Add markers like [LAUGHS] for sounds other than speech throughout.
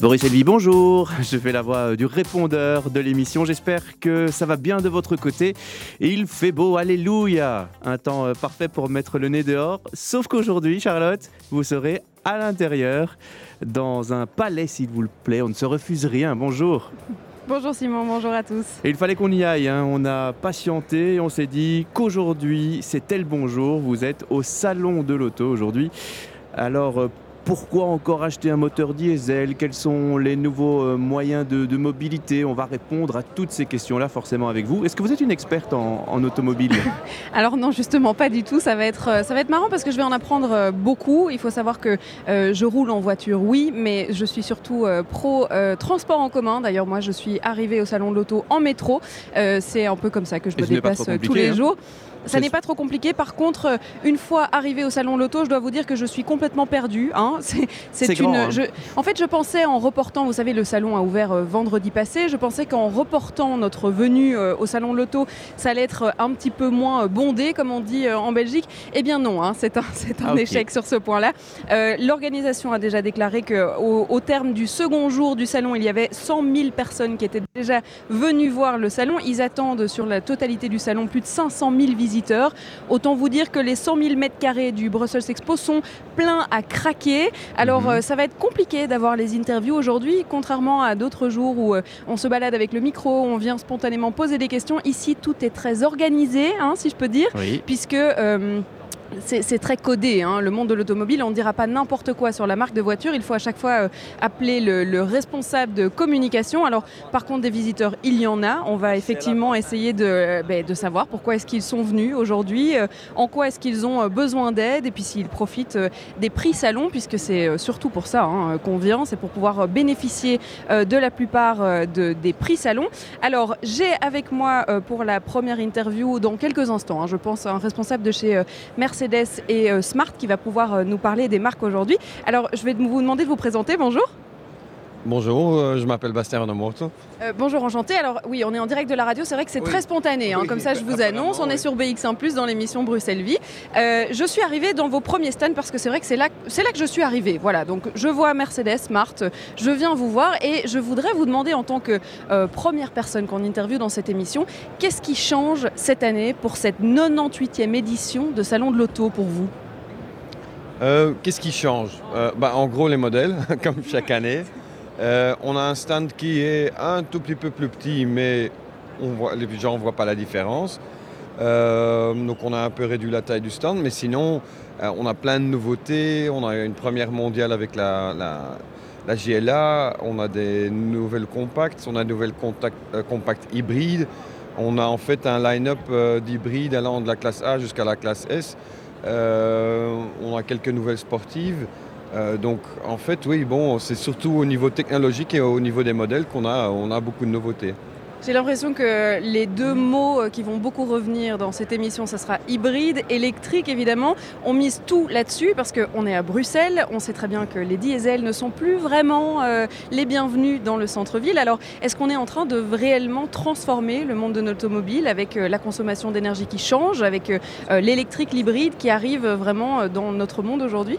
Boris Elvi, bonjour. Je fais la voix du répondeur de l'émission. J'espère que ça va bien de votre côté. Et il fait beau, alléluia. Un temps euh, parfait pour mettre le nez dehors. Sauf qu'aujourd'hui, Charlotte, vous serez à l'intérieur, dans un palais, s'il vous plaît. On ne se refuse rien. Bonjour. Bonjour Simon, bonjour à tous. Et il fallait qu'on y aille, hein. on a patienté, et on s'est dit qu'aujourd'hui c'est tel bonjour, vous êtes au salon de l'auto aujourd'hui. Alors euh, pourquoi encore acheter un moteur diesel? Quels sont les nouveaux euh, moyens de, mobilité? On va répondre à toutes ces questions-là forcément avec vous. Est-ce que vous êtes une experte en, automobile? [LAUGHS] Alors non, justement pas du tout. Ça va, être, euh, ça va être marrant parce que je vais en apprendre euh, beaucoup. Il faut savoir que je roule en voiture, oui, mais je suis surtout pro transport en commun. D'ailleurs, moi, je suis arrivée au salon de l'auto en métro. C'est un peu comme ça que je me déplace tous les hein. jours. Ça n'est pas trop compliqué. Par contre, euh, une fois arrivé au salon Loto, je dois vous dire que je suis complètement perdue. Hein. [LAUGHS] C'est une. Hein. en fait, je pensais en reportant, vous savez, le salon a ouvert euh, vendredi passé. Je pensais qu'en reportant notre venue euh, au salon Loto, ça allait être un petit peu moins bondé, comme on dit en Belgique. Eh bien non, hein, c'est un, [LAUGHS] un ah, échec sur ce point-là. L'organisation a déjà déclaré qu'au au terme du second jour du salon, il y avait 100 000 personnes qui étaient déjà venues voir le salon. Ils attendent sur la totalité du salon plus de 500 000 visiteurs Autant vous dire que les 100 000 mètres carrés du Brussels Expo sont pleins à craquer. Alors mhm. euh, ça va être compliqué d'avoir les interviews aujourd'hui, contrairement à d'autres jours où euh, on se balade avec le micro, on vient spontanément poser des questions. Ici, tout est très organisé, hein, si je peux dire, puisque... Euh, c'est très codé, hein. le monde de l'automobile. On ne dira pas n'importe quoi sur la marque de voiture. Il faut à chaque fois euh, appeler le, responsable de communication. Alors, par contre, des visiteurs, il y en a. On va effectivement essayer de, euh, ben, de savoir pourquoi est-ce qu'ils sont venus aujourd'hui, euh, en quoi est-ce qu'ils ont besoin d'aide, et puis s'ils profitent des prix salon, puisque c'est surtout pour ça hein, qu'on vient, c'est pour pouvoir bénéficier de la plupart des prix salon. Alors, j'ai avec moi pour la première interview dans quelques instants, hein, je pense, un responsable de chez Mercedes Mercedes et euh, Smart qui va pouvoir euh, nous parler des marques aujourd'hui. Alors, je vais vous demander de vous présenter. Bonjour. Bonjour, euh, je m'appelle Bastien Renamourto. bonjour, enchanté. Alors oui, on est en direct de la radio, c'est vrai que c'est très spontané, hein. comme ça je vous annonce, on est sur BX1 ⁇ dans l'émission Bruxelles Vie. je suis arrivée dans vos premiers stands parce que c'est vrai que c'est là, là que je suis arrivée. Voilà, donc je vois Mercedes, Smart, je viens vous voir et je voudrais vous demander en tant que première personne qu'on interviewe dans cette émission, qu'est-ce qui change cette année pour cette 98e édition de Salon de l'Auto pour vous? Qu'est-ce qui change? Bah, En gros les modèles, [LAUGHS] comme chaque année. Euh, on a un stand qui est un tout petit peu plus petit, mais les gens ne voient pas la différence. Euh, donc on a un peu réduit la taille du stand, mais sinon euh, on a plein de nouveautés. On a une première mondiale avec la, GLA, on a des nouvelles compacts, on a des nouvelles compacts hybrides. On a en fait un line-up d'hybrides allant de la classe A jusqu'à la classe S. on a quelques nouvelles sportives. Euh, donc en fait, oui, bon, c'est surtout au niveau technologique et au niveau des modèles qu'on a, beaucoup de nouveautés. J'ai l'impression que les deux mots euh, qui vont beaucoup revenir dans cette émission, ce sera hybride, électrique évidemment. On mise tout là-dessus parce qu'on est à Bruxelles. On sait très bien que les diesels ne sont plus vraiment euh, les bienvenus dans le centre-ville. Alors, est-ce qu'on est en train de réellement transformer le monde de l'automobile avec la consommation d'énergie qui change, avec l'électrique, l'hybride qui arrive vraiment dans notre monde aujourd'hui?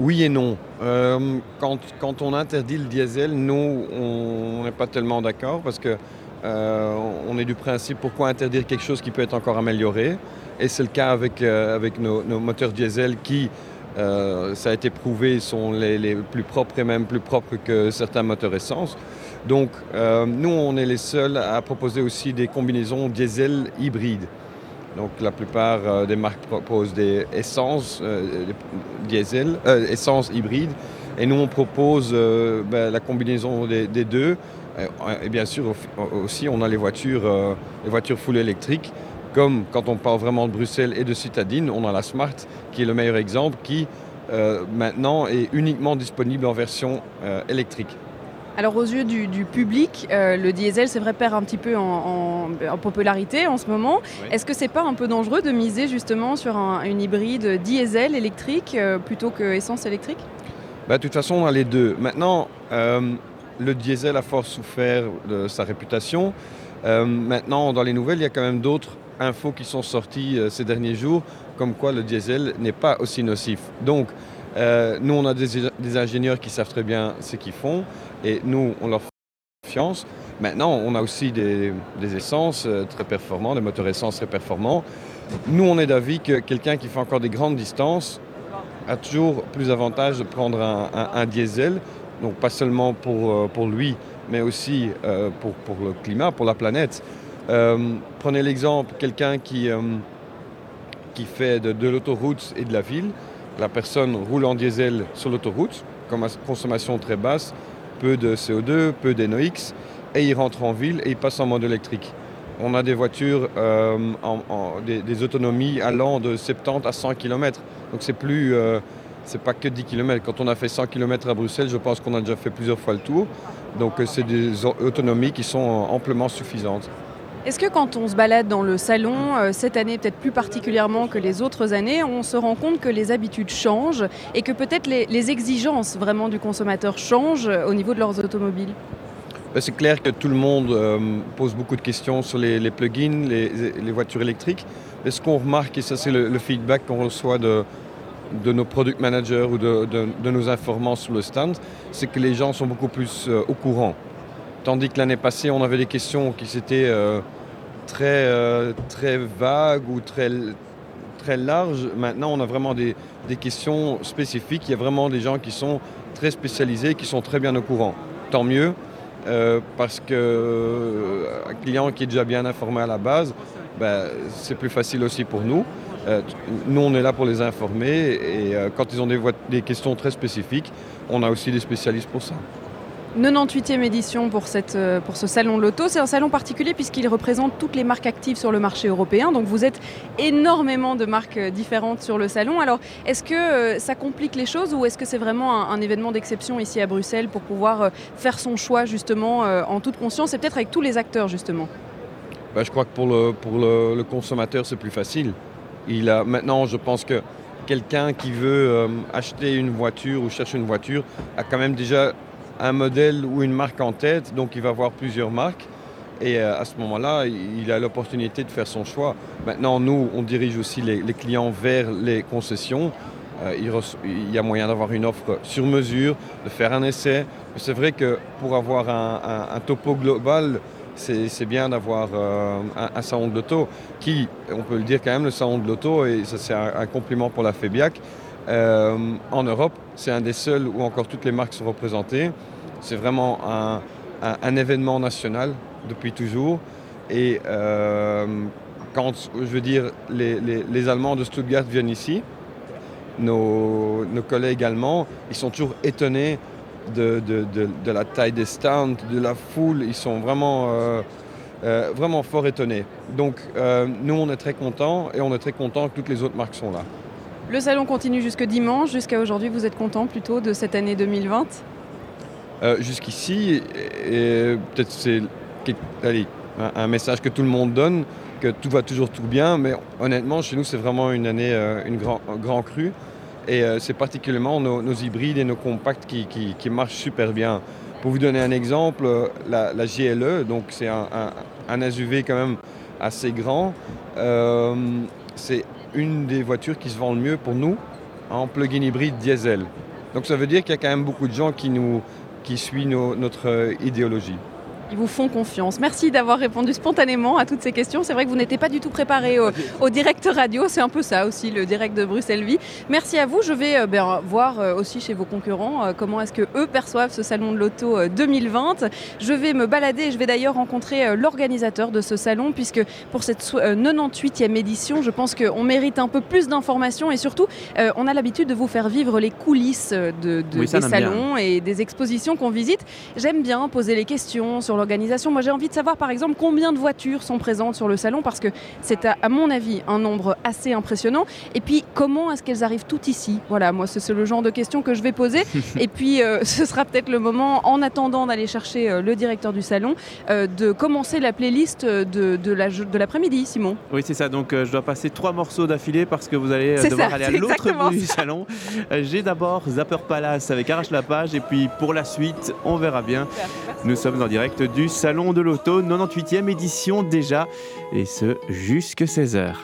Oui et non. Euh, quand, on interdit le diesel, nous, on n'est pas tellement d'accord parce que euh, on est du principe pourquoi interdire quelque chose qui peut être encore amélioré? Et c'est le cas avec, euh, nos, moteurs diesel qui, ça a été prouvé, sont les, les, plus propres et même plus propres que certains moteurs essence. Donc nous, on est les seuls à proposer aussi des combinaisons diesel hybrides. Donc la plupart euh, des marques proposent des essences euh, diesel, euh, essence hybride. Et nous, on propose ben, la combinaison des, deux. Et bien sûr, aussi, on a les voitures, les voitures full électriques. Comme quand on parle vraiment de Bruxelles et de Citadine, on a la Smart, qui est le meilleur exemple, qui maintenant est uniquement disponible en version électrique. Alors aux yeux du, public, euh, le diesel, c'est vrai, perd un petit peu en, popularité en ce moment. Est-ce que c'est pas un peu dangereux de miser justement sur une hybride diesel électrique euh, plutôt que essence électrique? Bah, De toute façon, on a les deux. Maintenant, euh, le diesel a fort souffert de sa réputation. maintenant, dans les nouvelles, il y a quand même d'autres infos qui sont sorties ces derniers jours, comme quoi le diesel n'est pas aussi nocif. Donc, Euh, nous, on a des, ingénieurs qui savent très bien ce qu'ils font et nous, on leur fait confiance. Maintenant, on a aussi des, essences euh, très performants, des moteurs essence très performants. Nous, on est d'avis que quelqu'un qui fait encore des grandes distances a toujours plus avantage de prendre un, diesel, donc pas seulement pour, euh, lui, mais aussi pour, le climat, pour la planète. prenez l'exemple, quelqu'un qui, qui fait de l'autoroute et de la ville, la personne roule en diesel sur l'autoroute, comme consommation très basse, peu de CO2, peu d'NOx, et il rentre en ville et il passe en mode électrique. On a des voitures, euh, des, autonomies allant de 70 à 100 km. Donc c'est plus, euh, c'est pas que 10 km. Quand on a fait 100 km à Bruxelles, je pense qu'on a déjà fait plusieurs fois le tour. Donc euh, c'est des autonomies qui sont amplement suffisantes. Est-ce que quand on se balade dans le salon, euh, cette année peut-être plus particulièrement que les autres années, on se rend compte que les habitudes changent et que peut-être les, exigences vraiment du consommateur changent euh, au niveau de leurs automobiles? Ben, c'est clair que tout le monde euh, pose beaucoup de questions sur les, plugins, les, voitures électriques. Mais ce qu'on remarque, et ça c'est le, feedback qu'on reçoit de, nos product managers ou de, nos informants sur le stand, c'est que les gens sont beaucoup plus au courant. Tandis que l'année passée, on avait des questions qui s'étaient très, euh, très vague ou très, très large. Maintenant, on a vraiment des, questions spécifiques. Il y a vraiment des gens qui sont très spécialisés, qui sont très bien au courant. Tant mieux, euh, parce qu'un euh, client qui est déjà bien informé à la base, ben, c'est plus facile aussi pour nous. nous, on est là pour les informer et quand ils ont des questions très spécifiques, on a aussi des spécialistes pour ça. 98e édition pour, cette, euh, pour ce salon l'auto. C'est un salon particulier puisqu'il représente toutes les marques actives sur le marché européen. Donc vous êtes énormément de marques euh, différentes sur le salon. Alors est-ce que euh, ça complique les choses ou est-ce que c'est vraiment un, événement d'exception ici à Bruxelles pour pouvoir faire son choix justement en toute conscience et peut-être avec tous les acteurs justement? Bah, Je crois que pour le, pour le, consommateur c'est plus facile. Il a, maintenant je pense que quelqu'un qui veut acheter une voiture ou cherche une voiture a quand même déjà un modèle ou une marque en tête, donc il va avoir plusieurs marques. Et euh, à ce moment-là, il a l'opportunité de faire son choix. Maintenant, nous, on dirige aussi les, clients vers les concessions. Euh, il, y a moyen d'avoir une offre sur mesure, de faire un essai. C'est vrai que pour avoir un, topo global, c'est bien d'avoir euh, un, salon de l'auto qui, on peut le dire quand même, le salon de l'auto, et ça c'est un, compliment pour la FEBIAC, euh, en Europe, c'est un des seuls où encore toutes les marques sont représentées. C'est vraiment un, événement national depuis toujours. Et euh, quand, je veux dire, les, Allemands de Stuttgart viennent ici, nos, collègues allemands, ils sont toujours étonnés de, la taille des stands, de la foule. Ils sont vraiment, euh, vraiment fort étonnés. Donc, nous, on est très contents et on est très contents que toutes les autres marques sont là. Le salon continue jusque dimanche. Jusqu'à aujourd'hui, vous êtes content plutôt de cette année 2020 euh, Jusqu'ici, peut-être c'est un, message que tout le monde donne, que tout va toujours tout bien, mais honnêtement, chez nous, c'est vraiment une année, euh, une grand, grand cru. Et euh, c'est particulièrement nos, hybrides et nos compacts qui, qui, marchent super bien. Pour vous donner un exemple, la, GLE, donc c'est un, un, SUV quand même assez grand, c'est une des voitures qui se vend le mieux pour nous en plug-in hybride diesel. Donc ça veut dire qu'il y a quand même beaucoup de gens qui, suivent notre idéologie. Ils vous font confiance. Merci d'avoir répondu spontanément à toutes ces questions. C'est vrai que vous n'étiez pas du tout préparé au, direct radio. C'est un peu ça aussi, le direct de Bruxelles Vie. Merci à vous. Je vais euh, ben, voir euh, aussi chez vos concurrents euh, comment est-ce que eux perçoivent ce salon de l'auto 2020. Je vais me balader. Je vais d'ailleurs rencontrer l'organisateur de ce salon puisque pour cette 98e édition, je pense qu'on mérite un peu plus d'informations et surtout, on a l'habitude de vous faire vivre les coulisses de, des salons et des expositions qu'on visite. J'aime bien poser les questions sur l'organisation. Moi, j'ai envie de savoir, par exemple, combien de voitures sont présentes sur le salon, parce que c'est, à, mon avis, un nombre assez impressionnant. Et puis, comment est-ce qu'elles arrivent toutes ici? Voilà, moi, c'est, le genre de questions que je vais poser. [LAUGHS] Et puis, euh, ce sera peut-être le moment, en attendant d'aller chercher euh, le directeur du salon, euh, de commencer la playlist de, de, l'après-midi, Simon. Oui, c'est ça. Donc, je dois passer trois morceaux d'affilée parce que vous allez devoir aller à l'autre bout du salon. j'ai d'abord Zapper Palace avec Arrache la page, et puis pour la suite, on verra bien. Nous sommes en direct du Salon de l'Auto, 98e édition déjà, et ce jusque 16h.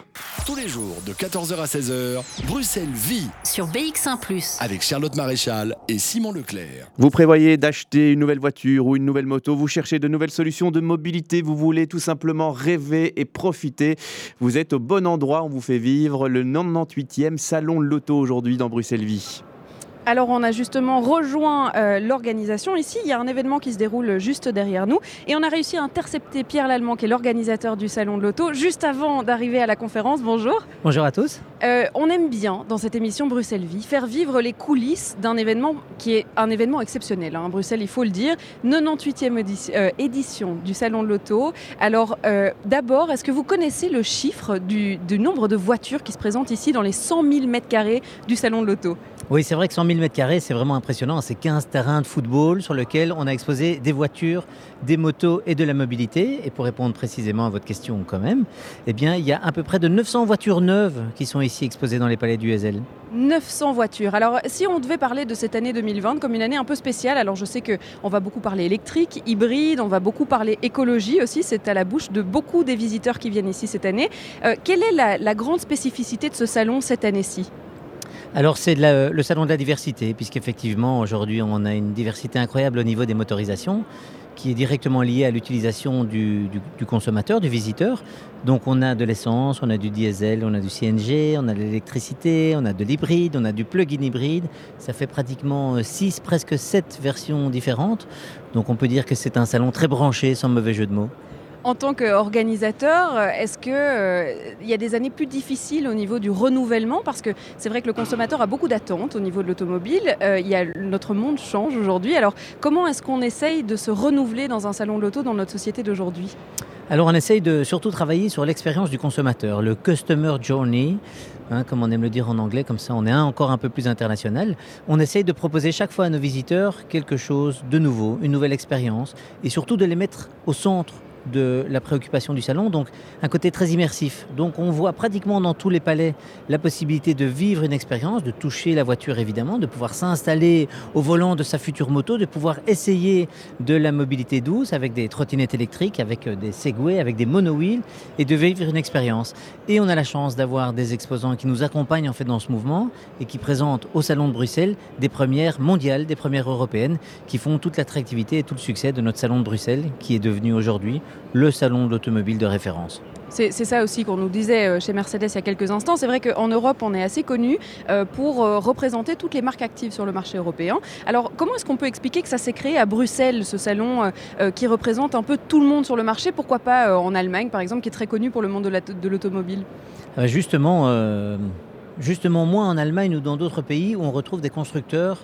Tous les jours de 14h à 16h, Bruxelles vit sur BX1 ⁇ avec Charlotte Maréchal et Simon Leclerc. Vous prévoyez d'acheter une nouvelle voiture ou une nouvelle moto, vous cherchez de nouvelles solutions de mobilité, vous voulez tout simplement rêver et profiter. Vous êtes au bon endroit, on vous fait vivre le 98e Salon de l'Auto aujourd'hui dans Bruxelles Vie. Alors on a justement rejoint euh, l'organisation. Ici, il y a un événement qui se déroule juste derrière nous et on a réussi à intercepter Pierre Lallemand, qui est l'organisateur du Salon de l'Auto, juste avant d'arriver à la conférence. Bonjour. Bonjour à tous. Euh, on aime bien, dans cette émission Bruxelles Vie, faire vivre les coulisses d'un événement qui est un événement exceptionnel. Hein. Bruxelles, il faut le dire. 98e euh, édition du Salon de l'Auto. Alors d'abord, est-ce que vous connaissez le chiffre du, du nombre de voitures qui se présentent ici dans les 100 000 mètres carrés du Salon de l'Auto? Oui, c'est vrai que 100 000 m2, c'est vraiment impressionnant. C'est 15 terrains de football sur lesquels on a exposé des voitures, des motos et de la mobilité. Et pour répondre précisément à votre question quand même, eh bien, il y a à peu près de 900 voitures neuves qui sont ici exposées dans les palais du SL. 900 voitures. Alors, si on devait parler de cette année 2020 comme une année un peu spéciale, alors je sais qu'on va beaucoup parler électrique, hybride, on va beaucoup parler écologie aussi, c'est à la bouche de beaucoup des visiteurs qui viennent ici cette année. Euh, quelle est la grande spécificité de ce salon cette année-ci? Alors c'est le salon de la diversité, puisqu'effectivement aujourd'hui on a une diversité incroyable au niveau des motorisations qui est directement liée à l'utilisation du, consommateur, du visiteur. Donc on a de l'essence, on a du diesel, on a du CNG, on a de l'électricité, on a de l'hybride, on a du plug-in hybride. Ça fait pratiquement 6, presque 7 versions différentes. Donc on peut dire que c'est un salon très branché, sans mauvais jeu de mots. En tant qu'organisateur, est-ce qu'il euh, y a des années plus difficiles au niveau du renouvellement? Parce que c'est vrai que le consommateur a beaucoup d'attentes au niveau de l'automobile. Euh, notre monde change aujourd'hui. Alors comment est-ce qu'on essaye de se renouveler dans un salon de l'auto dans notre société d'aujourd'hui? Alors on essaye de surtout travailler sur l'expérience du consommateur, le customer journey, hein, comme on aime le dire en anglais, comme ça on est encore un peu plus international. On essaye de proposer chaque fois à nos visiteurs quelque chose de nouveau, une nouvelle expérience, et surtout de les mettre au centre de la préoccupation du salon, donc un côté très immersif. Donc on voit pratiquement dans tous les palais la possibilité de vivre une expérience, de toucher la voiture évidemment, de pouvoir s'installer au volant de sa future moto, de pouvoir essayer de la mobilité douce avec des trottinettes électriques, avec euh, des Segway, avec des monowheels et de vivre une expérience. Et on a la chance d'avoir des exposants qui nous accompagnent en fait dans ce mouvement et qui présentent au salon de Bruxelles des premières mondiales, des premières européennes qui font toute l'attractivité et tout le succès de notre salon de Bruxelles qui est devenu aujourd'hui le salon de l'automobile de référence. C'est ça aussi qu'on nous disait euh, chez Mercedes il y a quelques instants. C'est vrai qu'en Europe, on est assez connu euh, pour euh, représenter toutes les marques actives sur le marché européen. Alors, comment est-ce qu'on peut expliquer que ça s'est créé à Bruxelles, ce salon qui représente un peu tout le monde sur le marché? Pourquoi pas en Allemagne, par exemple, qui est très connu pour le monde de l'automobile? Justement, justement, moins en Allemagne ou dans d'autres pays où on retrouve des constructeurs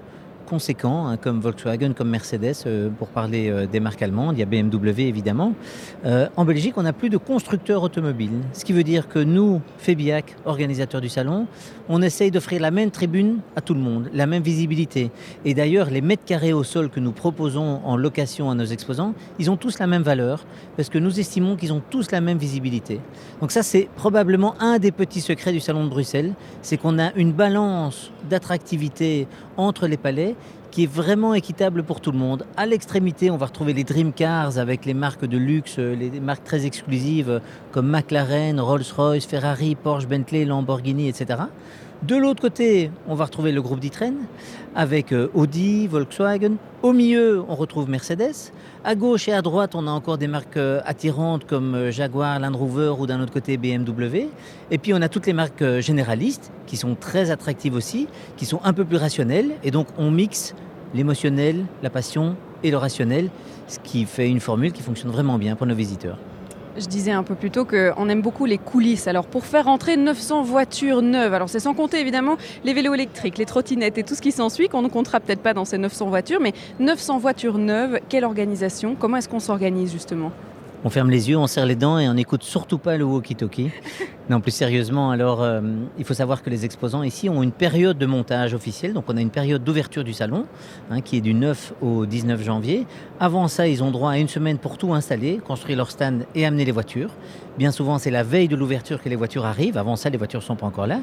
conséquents, hein, comme Volkswagen, comme Mercedes, euh, pour parler euh, des marques allemandes. Il y a BMW évidemment. Euh, en Belgique, on n'a plus de constructeurs automobiles. Ce qui veut dire que nous, Febiac, organisateurs du salon, on essaye d'offrir la même tribune à tout le monde, la même visibilité. Et d'ailleurs, les mètres carrés au sol que nous proposons en location à nos exposants, ils ont tous la même valeur, parce que nous estimons qu'ils ont tous la même visibilité. Donc ça, c'est probablement un des petits secrets du salon de Bruxelles, c'est qu'on a une balance d'attractivité entre les palais qui est vraiment équitable pour tout le monde. À l'extrémité, on va retrouver les Dream Cars avec les marques de luxe, les marques très exclusives comme McLaren, Rolls-Royce, Ferrari, Porsche, Bentley, Lamborghini, etc. De l'autre côté, on va retrouver le groupe d'Itren avec euh, Audi, Volkswagen. Au milieu, on retrouve Mercedes. À gauche et à droite, on a encore des marques euh, attirantes comme euh, Jaguar, Land Rover ou d'un autre côté BMW. Et puis on a toutes les marques généralistes qui sont très attractives aussi, qui sont un peu plus rationnelles. Et donc on mixe l'émotionnel, la passion et le rationnel, ce qui fait une formule qui fonctionne vraiment bien pour nos visiteurs. Je disais un peu plus tôt qu'on aime beaucoup les coulisses. Alors pour faire entrer 900 voitures neuves, alors c'est sans compter évidemment les vélos électriques, les trottinettes et tout ce qui s'ensuit, qu'on ne comptera peut-être pas dans ces 900 voitures, mais 900 voitures neuves, quelle organisation? Comment est-ce qu'on s'organise justement? On ferme les yeux, on serre les dents et on n'écoute surtout pas le walkie-talkie. [LAUGHS] Non, plus sérieusement, alors euh, il faut savoir que les exposants ici ont une période de montage officielle. Donc on a une période d'ouverture du salon hein, qui est du 9 au 19 janvier. Avant ça, ils ont droit à une semaine pour tout installer, construire leur stand et amener les voitures. Bien souvent, c'est la veille de l'ouverture que les voitures arrivent. Avant ça, les voitures ne sont pas encore là.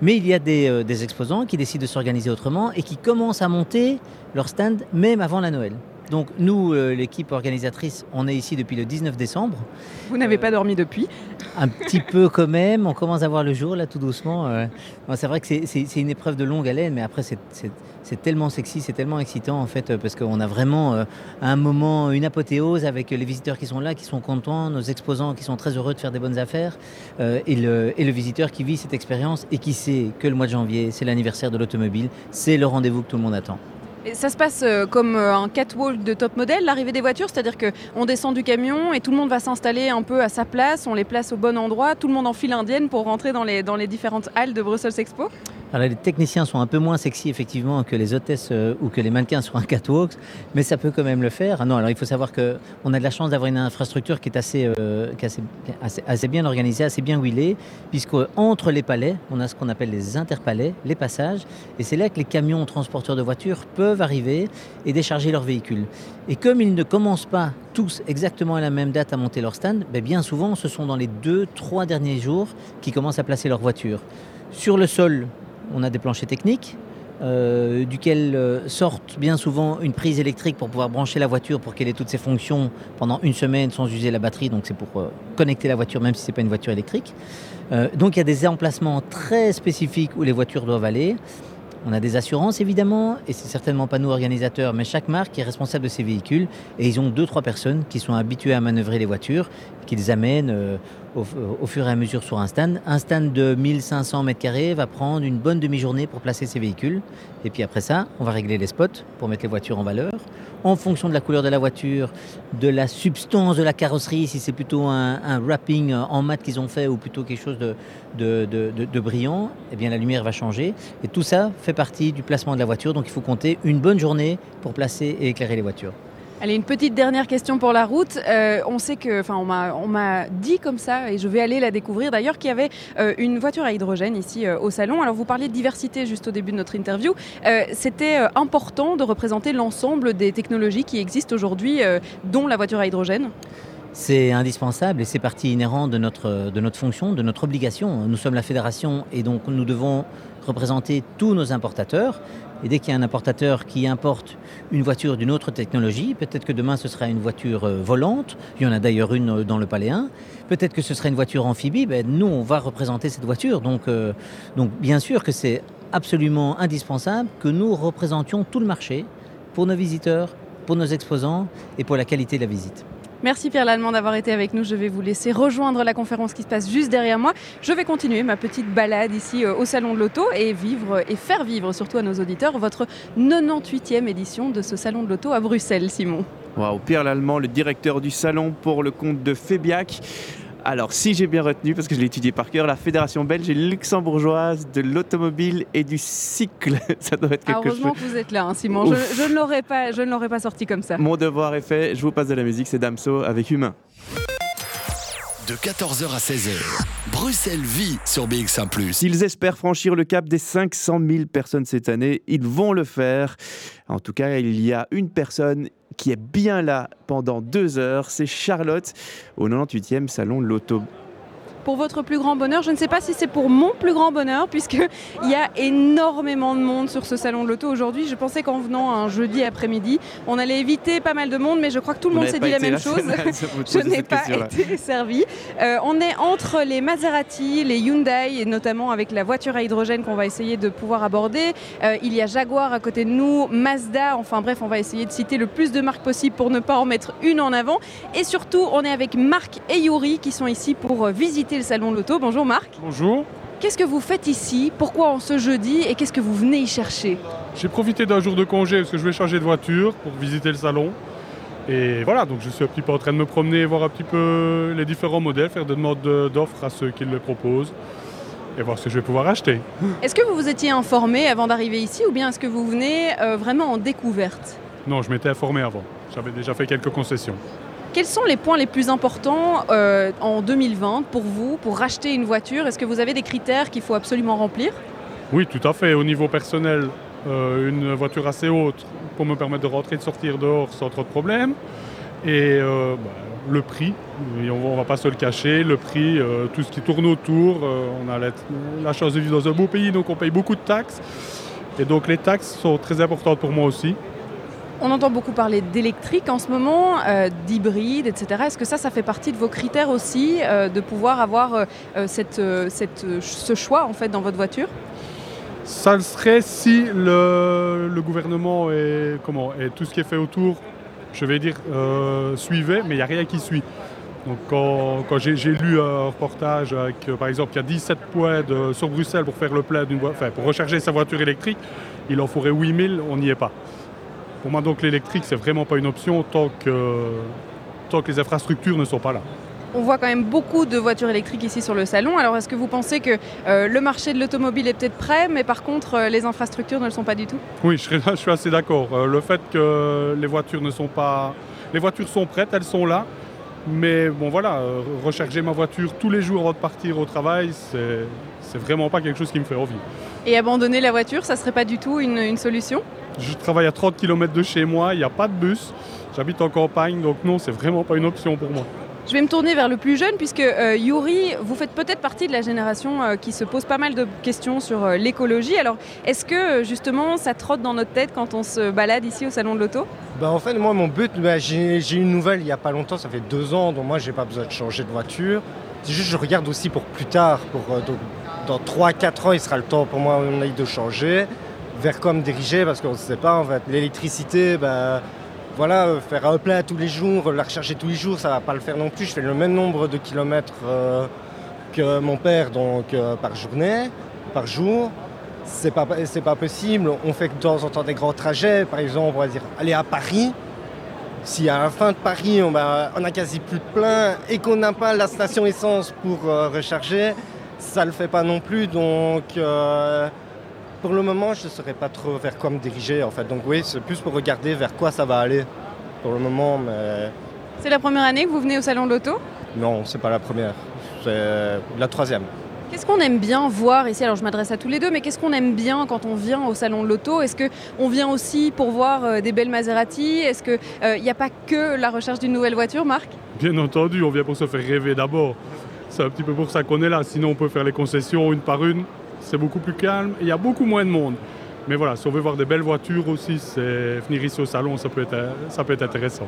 Mais il y a des, euh, des exposants qui décident de s'organiser autrement et qui commencent à monter leur stand même avant la Noël. Donc nous, euh, l'équipe organisatrice, on est ici depuis le 19 décembre. Vous n'avez pas dormi depuis Un petit [LAUGHS] peu quand même, on commence à voir le jour là tout doucement. euh. C'est vrai que c'est- une épreuve de longue haleine, mais après c'est- tellement sexy, c'est tellement excitant en fait, euh, parce qu'on a vraiment un moment, une apothéose avec les visiteurs qui sont là, qui sont contents, nos exposants qui sont très heureux de faire des bonnes affaires, et, le, et le visiteur qui vit cette expérience et qui sait que le mois de janvier, c'est l'anniversaire de l'automobile, c'est le rendez-vous que tout le monde attend. Ça se passe euh, comme euh, un catwalk de top modèle, l'arrivée des voitures, c'est-à-dire qu'on descend du camion et tout le monde va s'installer un peu à sa place, on les place au bon endroit, tout le monde en file indienne pour rentrer dans les, dans les différentes halles de Brussels Expo. Alors les techniciens sont un peu moins sexy effectivement que les hôtesses euh, ou que les mannequins sur un catwalk, mais ça peut quand même le faire. Non, alors il faut savoir que on a de la chance d'avoir une infrastructure qui est assez, euh, assez bien organisée, assez bien huilée, puisque entre les palais, on a ce qu'on appelle les interpalais, les passages, et c'est là que les camions transporteurs de voitures peuvent arriver et décharger leurs véhicules. Et comme ils ne commencent pas tous exactement à la même date à monter leur stand, ben bien souvent ce sont dans les deux, trois derniers jours qu'ils commencent à placer leurs voitures. Sur le sol, on a des planchers techniques, euh, duquel euh, sortent bien souvent une prise électrique pour pouvoir brancher la voiture pour qu'elle ait toutes ses fonctions pendant une semaine sans user la batterie. Donc c'est pour euh, connecter la voiture même si ce n'est pas une voiture électrique. Donc il y a des emplacements très spécifiques où les voitures doivent aller. On a des assurances évidemment, et c'est certainement pas nous organisateurs, mais chaque marque est responsable de ses véhicules, et ils ont deux trois personnes qui sont habituées à manœuvrer les voitures, qui les amènent au, fur et à mesure sur un stand. Un stand de 1500 mètres carrés va prendre une bonne demi-journée pour placer ses véhicules, et puis après ça, on va régler les spots pour mettre les voitures en valeur. En fonction de la couleur de la voiture, de la substance de la carrosserie, si c'est plutôt un, wrapping en mat qu'ils ont fait ou plutôt quelque chose de- de brillant, eh bien la lumière va changer. Et tout ça fait partie du placement de la voiture. Donc il faut compter une bonne journée pour placer et éclairer les voitures. Allez, une petite dernière question pour la route. Euh, on sait que, on m'a, dit comme ça, et je vais aller la découvrir d'ailleurs, qu'il y avait euh, une voiture à hydrogène ici euh, au salon. Alors, vous parliez de diversité juste au début de notre interview. C'était important de représenter l'ensemble des technologies qui existent aujourd'hui, dont la voiture à hydrogène? C'est indispensable et c'est partie inhérente de notre, de notre fonction, de notre obligation. Nous sommes la fédération et donc nous devons représenter tous nos importateurs. Et dès qu'il y a un importateur qui importe une voiture d'une autre technologie, peut-être que demain ce sera une voiture euh, volante, il y en a d'ailleurs une euh, dans le Palais 1, peut-être que ce sera une voiture amphibie, ben, nous on va représenter cette voiture. Donc, euh, donc bien sûr que c'est absolument indispensable que nous représentions tout le marché pour nos visiteurs, pour nos exposants et pour la qualité de la visite. Merci Pierre Lallemand d'avoir été avec nous. Je vais vous laisser rejoindre la conférence qui se passe juste derrière moi. Je vais continuer ma petite balade ici euh, au Salon de l'Auto et vivre et faire vivre surtout à nos auditeurs votre 98e édition de ce Salon de l'Auto à Bruxelles, Simon. Waouh, Pierre Lallemand, le directeur du salon pour le compte de Fébiac. Alors, si j'ai bien retenu, parce que je l'ai étudié par cœur, la Fédération belge et luxembourgeoise de l'automobile et du cycle. [LAUGHS] Ça doit être quelque heureusement chose. que vous êtes là, hein, Simon. Je, Ouf. je ne l'aurais pas, je ne l'aurais pas sorti comme ça. Mon devoir est fait. Je vous passe de la musique. C'est Damso avec Humain. De 14h à 16h, Bruxelles vit sur BX1 ⁇ S'ils espèrent franchir le cap des 500 000 personnes cette année, ils vont le faire. En tout cas, il y a une personne qui est bien là pendant deux heures. C'est Charlotte au 98e salon de. Pour votre plus grand bonheur, je ne sais pas si c'est pour mon plus grand bonheur, puisqu'il y a énormément de monde sur ce salon de l'auto aujourd'hui. Je pensais qu'en venant un jeudi après-midi, on allait éviter pas mal de monde, mais je crois que tout le monde s'est dit la même chose. [LAUGHS] Je n'ai pas été servi. Euh, on est entre les Maserati, les Hyundai, et notamment avec la voiture à hydrogène qu'on va essayer de pouvoir aborder. Euh, il y a Jaguar à côté de nous, Mazda, enfin bref, on va essayer de citer le plus de marques possible pour ne pas en mettre une en avant. Et surtout, on est avec Marc et Yuri qui sont ici pour euh, visiter le salon de l'auto? Bonjour Marc. Bonjour, Qu'est-ce que vous faites ici? Pourquoi en ce jeudi? Et qu'est-ce que vous venez y chercher? J'ai profité d'un jour de congé parce que je vais changer de voiture pour visiter le salon. Et voilà, donc je suis un petit peu en train de me promener, voir un petit peu les différents modèles, faire des demandes de- d'offres à ceux qui le proposent et voir ce que je vais pouvoir acheter. Est-ce que vous vous étiez informé avant d'arriver ici ou bien est-ce que vous venez euh, vraiment en découverte? Non, je m'étais informé avant. J'avais déjà fait quelques concessions. Quels sont les points les plus importants euh, en 2020 pour vous, pour racheter une voiture? Est-ce que vous avez des critères qu'il faut absolument remplir? Oui, tout à fait. Au niveau personnel, euh, une voiture assez haute pour me permettre de rentrer et de sortir dehors sans trop de problèmes. Et euh, bah, le prix, on ne va pas se le cacher, le prix, tout ce qui tourne autour. on a la chance de vivre dans un beau pays, donc on paye beaucoup de taxes. Et donc les taxes sont très importantes pour moi aussi. On entend beaucoup parler d'électrique en ce moment, euh, d'hybride, etc. Est-ce que ça, ça fait partie de vos critères aussi, euh, de pouvoir avoir euh, cette, cette, ce choix en fait dans votre voiture? Ça le serait si le, gouvernement et, comment, et tout ce qui est fait autour, je vais dire, suivait, mais il n'y a rien qui suit. Donc quand, j'ai lu un reportage avec, par exemple, qu'il y a 17 points de- sur Bruxelles pour faire le plein d'une enfin, pour recharger sa voiture électrique, il en faudrait 8000, on n'y est pas. Pour moi, donc, l'électrique, c'est vraiment pas une option tant que, tant que les infrastructures ne sont pas là. On voit quand même beaucoup de voitures électriques ici sur le salon. Alors est-ce que vous pensez que euh, le marché de l'automobile est peut-être prêt, mais par contre euh, les infrastructures ne le sont pas du tout? Oui, je, serais- [LAUGHS] je suis assez d'accord. Euh, le fait que les voitures ne sont pas... Les voitures sont prêtes, elles sont là. Mais bon voilà, recharger ma voiture tous les jours avant de partir au travail, c'est c'est vraiment pas quelque chose qui me fait envie. Et abandonner la voiture, ça serait pas du tout une, une solution? Je travaille à 30 km de chez moi, il n'y a pas de bus, j'habite en campagne, donc non, c'est vraiment pas une option pour moi. Je vais me tourner vers le plus jeune puisque euh, Yuri, vous faites peut-être partie de la génération euh, qui se pose pas mal de questions sur euh, l'écologie. Alors est-ce que justement ça trotte dans notre tête quand on se balade ici au salon de l'auto? Bah en fait, moi, mon but, bah, j'ai une nouvelle il n'y a pas longtemps, ça fait deux ans, donc moi, j'ai pas besoin de changer de voiture. C'est juste, je regarde aussi pour plus tard, pour euh, donc, dans 3-4 ans, il sera le temps pour moi, à mon avis, de changer. Vers quoi me diriger, parce qu'on ne sait pas, en fait. L'électricité, bah, voilà, euh, faire un plein tous les jours, la recharger tous les jours, ça va pas le faire non plus. Je fais le même nombre de kilomètres euh, que mon père, donc euh, par journée, par jour. C'est pas, c'est pas possible. On fait de temps en temps des grands trajets. Par exemple, on va dire aller à Paris. Si à la fin de Paris, on, a quasi plus de plein et qu'on n'a pas la station essence pour recharger, ça le fait pas non plus. Donc, pour le moment, je ne saurais pas trop vers quoi me diriger. En fait, donc oui, c'est plus pour regarder vers quoi ça va aller. Pour le moment, mais C'est la première année que vous venez au salon de l'auto? Non, c'est pas la première. C'est la troisième. Qu'est-ce qu'on aime bien voir ici? Alors je m'adresse à tous les deux, mais qu'est-ce qu'on aime bien quand on vient au salon de l'auto? Est-ce qu'on vient aussi pour voir euh, des belles Maserati? Est-ce qu'il n'y a pas que la recherche d'une nouvelle voiture, Marc? Bien entendu, on vient pour se faire rêver d'abord. C'est un petit peu pour ça qu'on est là. Sinon, on peut faire les concessions une par une. C'est beaucoup plus calme il y a beaucoup moins de monde. Mais voilà, si on veut voir des belles voitures aussi, c'est venir ici au salon, ça peut être, ça peut être intéressant.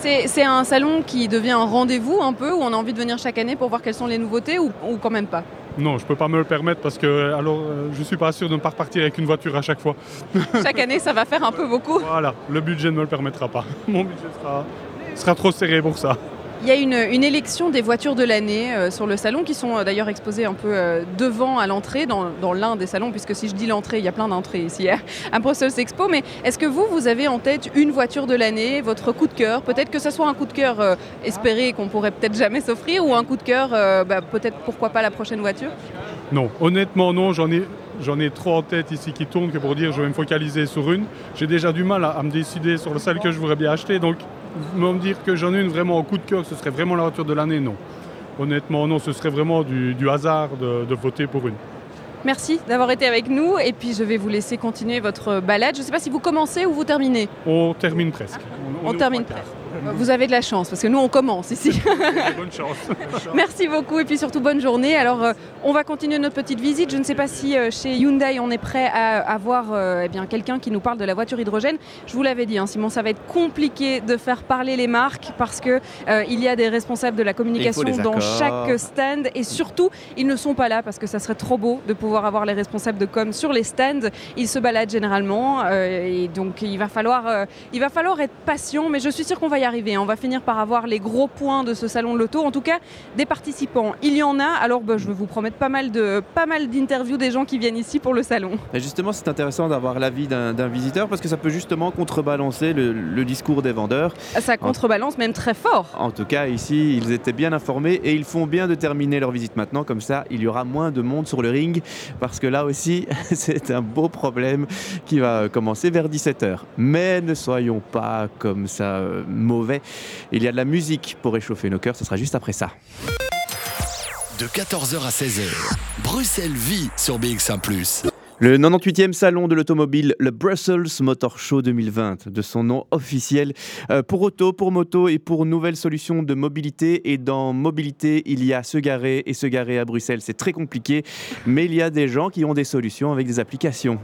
C'est un salon qui devient un rendez-vous un peu, où on a envie de venir chaque année pour voir quelles sont les nouveautés ou, ou quand même pas? Non, je peux pas me le permettre parce que alors euh, je suis pas sûr de ne pas repartir avec une voiture à chaque fois. [LAUGHS] Chaque année, ça va faire un peu beaucoup. Voilà, le budget ne me le permettra pas. [LAUGHS] Mon budget sera, sera trop serré pour ça. Il y a une, élection des voitures de l'année euh, sur le salon qui sont euh, d'ailleurs exposées un peu euh, devant à l'entrée, dans, l'un des salons, puisque si je dis l'entrée, il y a plein d'entrées ici à- [LAUGHS] à Brussels Expo. Mais est-ce que vous, vous avez en tête une voiture de l'année, votre coup de cœur? Peut-être que ce soit un coup de cœur espéré qu'on pourrait peut-être jamais s'offrir, ou un coup de cœur, bah, peut-être pourquoi pas la prochaine voiture? Non, honnêtement non, j'en ai, j'en ai trop en tête ici qui tournent que pour dire je vais me focaliser sur une. J'ai déjà du mal à, à me décider sur celle que je voudrais bien acheter, donc me dire que j'en ai une vraiment au coup de cœur, ce serait vraiment la voiture de l'année, non. Honnêtement non, ce serait vraiment du, du hasard de, de voter pour une. Merci d'avoir été avec nous, et puis je vais vous laisser continuer votre balade. Je ne sais pas si vous commencez ou vous terminez. On termine presque. On est au termine quarts. Vous avez de la chance, parce que nous, on commence ici. [LAUGHS] Bonne chance. Merci beaucoup et puis surtout bonne journée. Alors euh, on va continuer notre petite visite. Je ne sais pas si euh, chez Hyundai on est prêt à avoir euh, eh bien quelqu'un qui nous parle de la voiture hydrogène. Je vous l'avais dit, hein, Simon, ça va être compliqué de faire parler les marques parce que euh, il y a des responsables de la communication dans chaque stand et surtout ils ne sont pas là parce que ça serait trop beau de pouvoir avoir les responsables de com sur les stands. Ils se baladent généralement euh, et donc il va falloir euh, il va falloir être patient, mais je suis sûre qu'on va y arriver. On va finir par avoir les gros points de ce salon de l'auto. En tout cas, des participants, il y en a. Alors, bah, je vais vous promettre pas mal de pas mal d'interviews des gens qui viennent ici pour le salon. Et justement, c'est intéressant d'avoir l'avis d'un visiteur parce que ça peut justement contrebalancer le, le discours des vendeurs. Ça contrebalance même très fort. En tout cas, ici, ils étaient bien informés et ils font bien de terminer leur visite maintenant. Comme ça, il y aura moins de monde sur le ring parce que là aussi, [LAUGHS] c'est un beau problème qui va commencer vers 17h. Mais ne soyons pas comme ça euh, mauvais. Il y a de la musique pour réchauffer nos cœurs. Ce sera juste après ça. De 14h à 16h, Bruxelles vit sur BX1 ⁇ Le 98e salon de l'automobile, le Brussels Motor Show 2020, de son nom officiel, euh, pour auto, pour moto et pour nouvelles solutions de mobilité. Et dans mobilité, il y a se garer et se garer à Bruxelles, c'est très compliqué, mais il y a des gens qui ont des solutions avec des applications.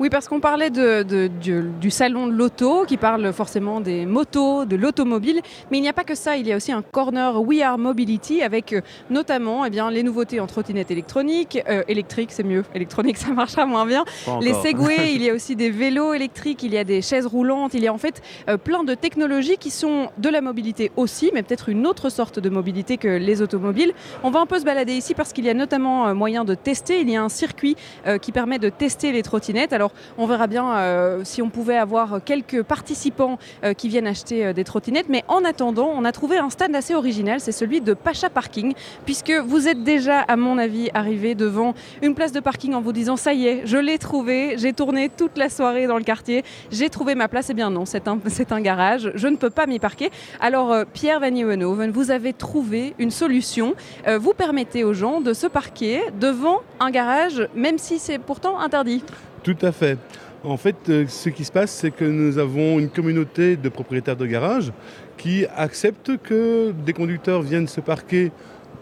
Oui, parce qu'on parlait de, de- du, du salon de l'auto, qui parle forcément des motos, de l'automobile, mais il n'y a pas que ça, il y a aussi un corner We Are Mobility avec euh, notamment eh bien, les nouveautés en trottinette électronique, euh, électrique c'est mieux, électronique ça marchera moins bien, les. Segway, [LAUGHS] il y a aussi des vélos électriques, il y a des chaises roulantes, il y a en fait euh, plein de technologies qui sont de la mobilité aussi, mais peut-être une autre sorte de mobilité que les automobiles. On va un peu se balader ici parce qu'il y a notamment moyen de tester, il y a un circuit qui permet de tester les trottinettes. Alors on verra bien euh, si on pouvait avoir quelques participants euh, qui viennent acheter euh, des trottinettes, mais en attendant, on a trouvé un stand assez original, c'est celui de Pacha Parking, puisque vous êtes déjà, à mon avis, arrivé devant une place de parking en vous disant ça y est, je l'ai trouvé, j'ai tourné toute la soirée dans le quartier, j'ai trouvé ma place. Eh bien non, c'est un, [LAUGHS] garage, je ne peux pas m'y parquer. Alors Pierre Van Nieuwenhoven, vous avez trouvé une solution. Vous permettez aux gens de se parquer devant un garage, même si c'est pourtant interdit. Tout à fait. En fait, euh, ce qui se passe, c'est que nous avons une communauté de propriétaires de garages qui acceptent que des conducteurs viennent se parquer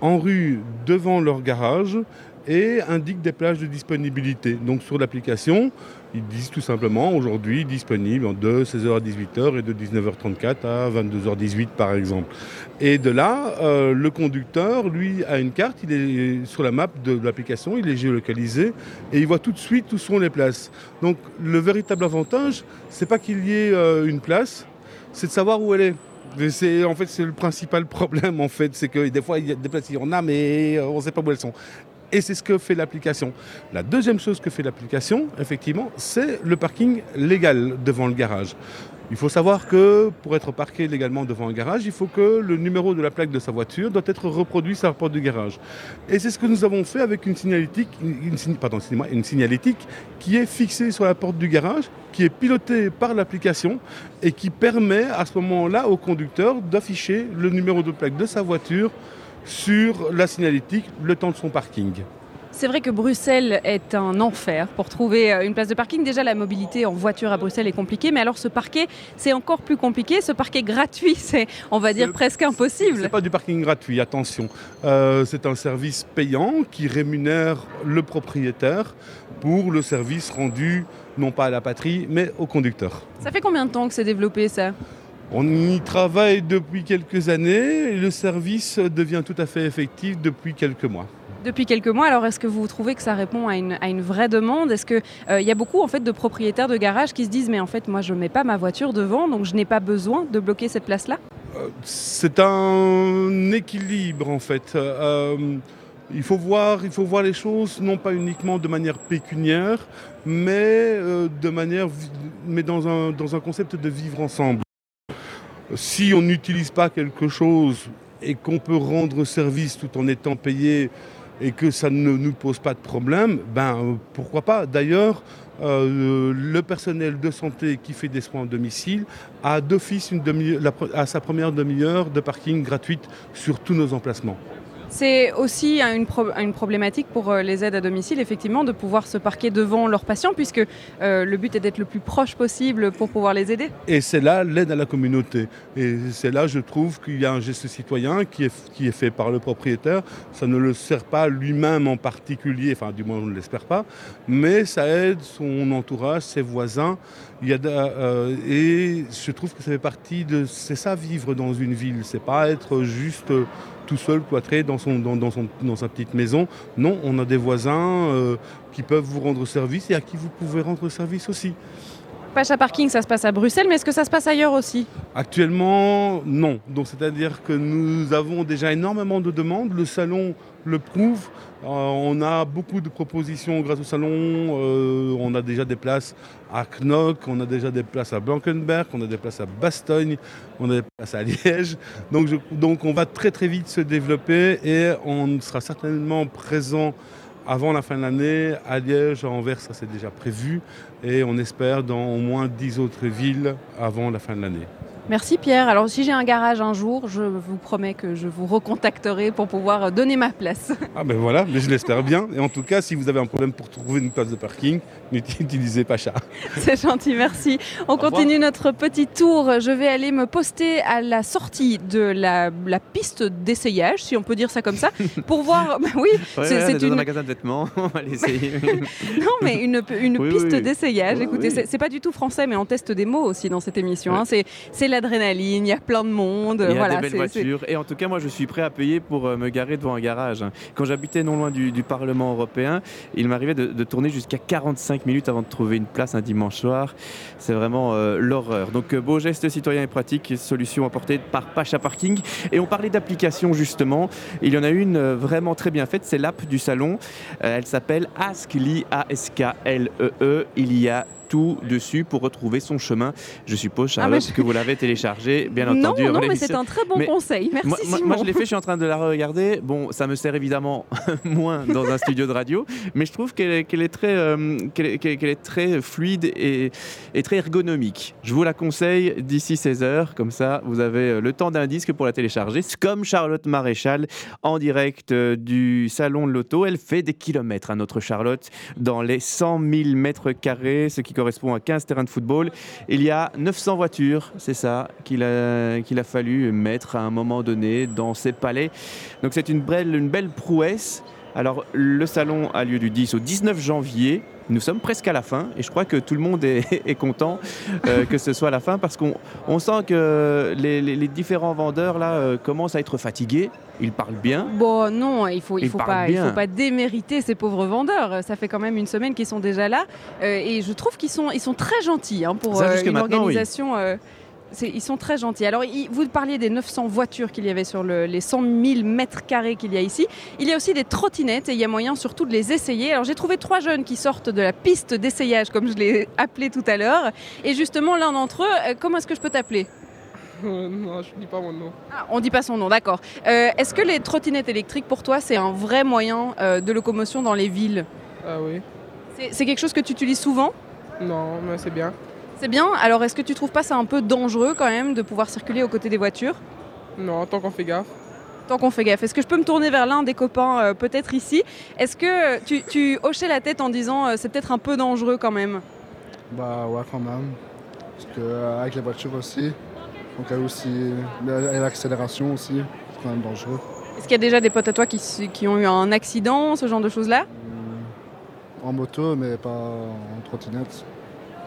en rue devant leur garage et indiquent des plages de disponibilité. Donc sur l'application, ils disent tout simplement aujourd'hui disponible de 16h à 18h et de 19h34 à 22h18 par exemple. Et de là, euh, le conducteur, lui, a une carte, il est sur la map de l'application, il est géolocalisé et il voit tout de suite où sont les places. Donc le véritable avantage, c'est pas qu'il y ait euh, une place, c'est de savoir où elle est. En fait c'est le principal [LAUGHS] problème en fait, c'est que des fois il y a des places il y en a mais euh, on ne sait pas où elles sont. Et c'est ce que fait l'application. La deuxième chose que fait l'application, effectivement, c'est le parking légal devant le garage. Il faut savoir que pour être parqué légalement devant un garage, il faut que le numéro de la plaque de sa voiture doit être reproduit sur la porte du garage. Et c'est ce que nous avons fait avec une signalétique, une, signalétique qui est fixée sur la porte du garage, qui est pilotée par l'application et qui permet à ce moment-là au conducteur d'afficher le numéro de plaque de sa voiture sur la signalétique le temps de son parking. C'est vrai que Bruxelles est un enfer pour trouver euh, une place de parking. Déjà, la mobilité en voiture à Bruxelles est compliquée, mais alors se parquer, c'est encore plus compliqué. Se parquer gratuit, [LAUGHS] c'est, on va dire, C'est- presque C'est impossible. pas du parking gratuit, attention. Euh, c'est un service payant qui rémunère le propriétaire pour le service rendu non pas à la patrie mais au conducteur. Ça fait combien de temps que c'est développé, ça? On y travaille depuis quelques années et le service devient tout à fait effectif depuis quelques mois. Depuis quelques mois, alors est-ce que vous trouvez que ça répond à une, à une vraie demande? Est-ce qu'il y a beaucoup en fait, de propriétaires de garages qui se disent mais en fait moi je ne mets pas ma voiture devant, donc je n'ai pas besoin de bloquer cette place-là? C'est un équilibre en fait. Euh, il, faut voir, il faut voir les choses non pas uniquement de manière pécuniaire, mais, euh, de manière, mais dans, un, dans un concept de vivre ensemble. Si on n'utilise pas quelque chose et qu'on peut rendre service tout en étant payé et que ça ne nous pose pas de problème, ben euh, pourquoi pas. D'ailleurs, euh, le personnel de santé qui fait des soins à domicile a d'office à sa première demi-heure de parking gratuite sur tous nos emplacements. C'est aussi une, pro- une problématique pour euh, les aides à domicile, effectivement, de pouvoir se parquer devant leurs patients, puisque euh, le but est d'être le plus proche possible pour pouvoir les aider. Et c'est là l'aide à la communauté. Et c'est là, je trouve qu'il y a un geste citoyen qui est, fait par le propriétaire. Ça ne le sert pas lui-même en particulier, enfin du moins on ne l'espère pas, mais ça aide son entourage, ses voisins. Euh, et je trouve que ça fait partie de... C'est ça vivre dans une ville, c'est pas être juste tout seul cloîtré dans, son, dans, dans son, dans sa petite maison. Non, on a des voisins euh, qui peuvent vous rendre service et à qui vous pouvez rendre service aussi. Pacha Parking, ça se passe à Bruxelles, mais est-ce que ça se passe ailleurs aussi? Actuellement, non. Donc, c'est-à-dire que nous avons déjà énormément de demandes. Le salon le prouve. Euh, on a beaucoup de propositions grâce au salon. Euh, on a déjà des places à Knock, on a déjà des places à Blankenberg, on a des places à Bastogne, on a des places à Liège. Donc, on va très très vite se développer et on sera certainement présent avant la fin de l'année à Liège, à Anvers, ça c'est déjà prévu. Et on espère dans au moins 10 autres villes avant la fin de l'année. Merci Pierre. Alors si j'ai un garage un jour, je vous promets que je vous recontacterai pour pouvoir donner ma place. [LAUGHS] Ah ben voilà, mais je l'espère bien. Et en tout cas, si vous avez un problème pour trouver une place de parking, n'utilisez pas ça. [LAUGHS] C'est gentil, merci. On continue notre petit tour. Je vais aller me poster à la sortie de la, la piste d'essayage, si on peut dire ça comme ça, pour voir. [LAUGHS] Bah oui, Ouais, c'est dans un une. magasin de vêtements, on va l'essayer. Non, mais une, une Oui, piste oui, oui. d'essayage. Écoutez, oui. c'est- pas du tout français, mais on teste des mots aussi dans cette émission. Ouais. hein. C'est c'est l'adrénaline, il y a plein de monde. Il y a voilà, des belles voitures. Et en tout cas, moi, je suis prêt à payer pour euh, me garer devant un garage. hein. Quand j'habitais non loin du, du Parlement européen, il m'arrivait de, de tourner jusqu'à 45 minutes avant de trouver une place un dimanche soir. C'est vraiment euh, l'horreur. Donc, euh, beau geste citoyen et pratique, solution apportée par Pacha Parking. Et on parlait d'applications, justement. Il y en a une vraiment très bien faite. C'est l'app du salon. Elle s'appelle Askli, A-S-K-L-E-E. E Il y a tout dessus pour retrouver son chemin. Je suppose, Ah, Charlotte, je- que vous l'avez téléchargé, bien non, entendu. non, mais c'est un très bon Mais conseil. Merci Moi, moi- Simon. moi, je l'ai fait, je suis en train de la regarder. Bon, ça me sert évidemment [LAUGHS] moins dans un studio de radio, mais je trouve qu'elle est, très, euh, qu'elle est, très fluide et, et très ergonomique. Je vous la conseille d'ici 16 heures, comme ça vous avez euh, le temps d'un disque pour la télécharger. C'est Comme Charlotte Maréchal en direct euh, du salon de l'auto, elle fait des kilomètres à notre Charlotte dans les 100 000 mètres carrés, ce qui correspond à 15 terrains de football. Il y a 900 voitures, c'est ça, qu'il a, fallu mettre à un moment donné dans ces palais. Donc c'est une belle prouesse. Alors le salon a lieu du 10 au 19 janvier. Nous sommes presque à la fin et je crois que tout le monde est, [LAUGHS] est content euh, que ce soit la fin parce qu'on on sent que les, les- les différents vendeurs là euh, commencent à être fatigués. Ils parlent bien. Bon, non, il faut, il faut pas, il bien. faut pas démériter ces pauvres vendeurs. Ça fait quand même une semaine qu'ils sont déjà là, Euh, et je trouve qu'ils sont, ils sont très gentils hein, pour Ça, une oui. Ils sont très gentils. Alors, il- vous parliez des 900 voitures qu'il y avait sur le- les 100 000 mètres carrés qu'il y a ici. Il y a aussi des trottinettes et il y a moyen surtout de les essayer. Alors, j'ai trouvé trois jeunes qui sortent de la piste d'essayage, comme je l'ai [LAUGHS] appelé tout à l'heure. Et justement, l'un d'entre eux, euh, comment est-ce que je peux t'appeler? [LAUGHS] Non, je dis pas mon nom. Ah, on dit pas son nom, d'accord. Euh, Est-ce que les trottinettes électriques, pour toi, c'est un vrai moyen euh, de locomotion dans les villes? Ah oui. C'est quelque chose que tu utilises souvent? Non, mais c'est bien. C'est bien. Alors, est-ce que tu trouves pas ça un peu dangereux quand même de pouvoir circuler aux côtés des voitures? Non, tant qu'on fait gaffe. Tant qu'on fait gaffe. Est-ce que je peux me tourner vers l'un des copains, euh, peut-être ici? Est-ce que tu, tu hochais la tête en disant euh, c'est peut-être un peu dangereux quand même? Bah ouais quand même. Parce que euh, avec les voitures aussi, donc a aussi et l'accélération aussi, c'est quand même dangereux. Est-ce qu'il y a déjà des potes à toi qui, s- qui ont eu un accident, ce genre de choses-là? En moto mais pas en trottinette.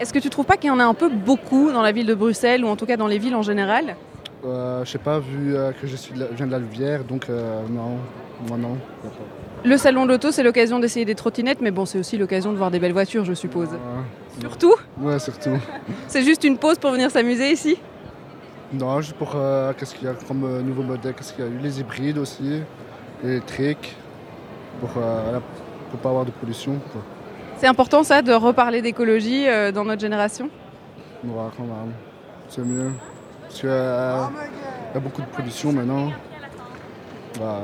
Est-ce que tu trouves pas qu'il y en a un peu beaucoup dans la ville de Bruxelles ou en tout cas dans les villes en général? Euh, je sais pas vu euh, que je suis de la, je viens de la Louvière donc euh, non, moi non. Le salon de l'auto, c'est l'occasion d'essayer des trottinettes, mais bon, c'est aussi l'occasion de voir des belles voitures, je suppose. Surtout? Ouais surtout. [LAUGHS] C'est juste une pause pour venir s'amuser ici? Non juste pour euh, qu'est-ce qu'il y a comme nouveau modèle, qu'est-ce qu'il y a eu? Les hybrides aussi, électriques, pour, pour pas avoir de pollution. Quoi. C'est important ça de reparler d'écologie euh, dans notre génération? Ouais, quand même. C'est mieux. Parce qu'il y a beaucoup de pollution maintenant. Bah.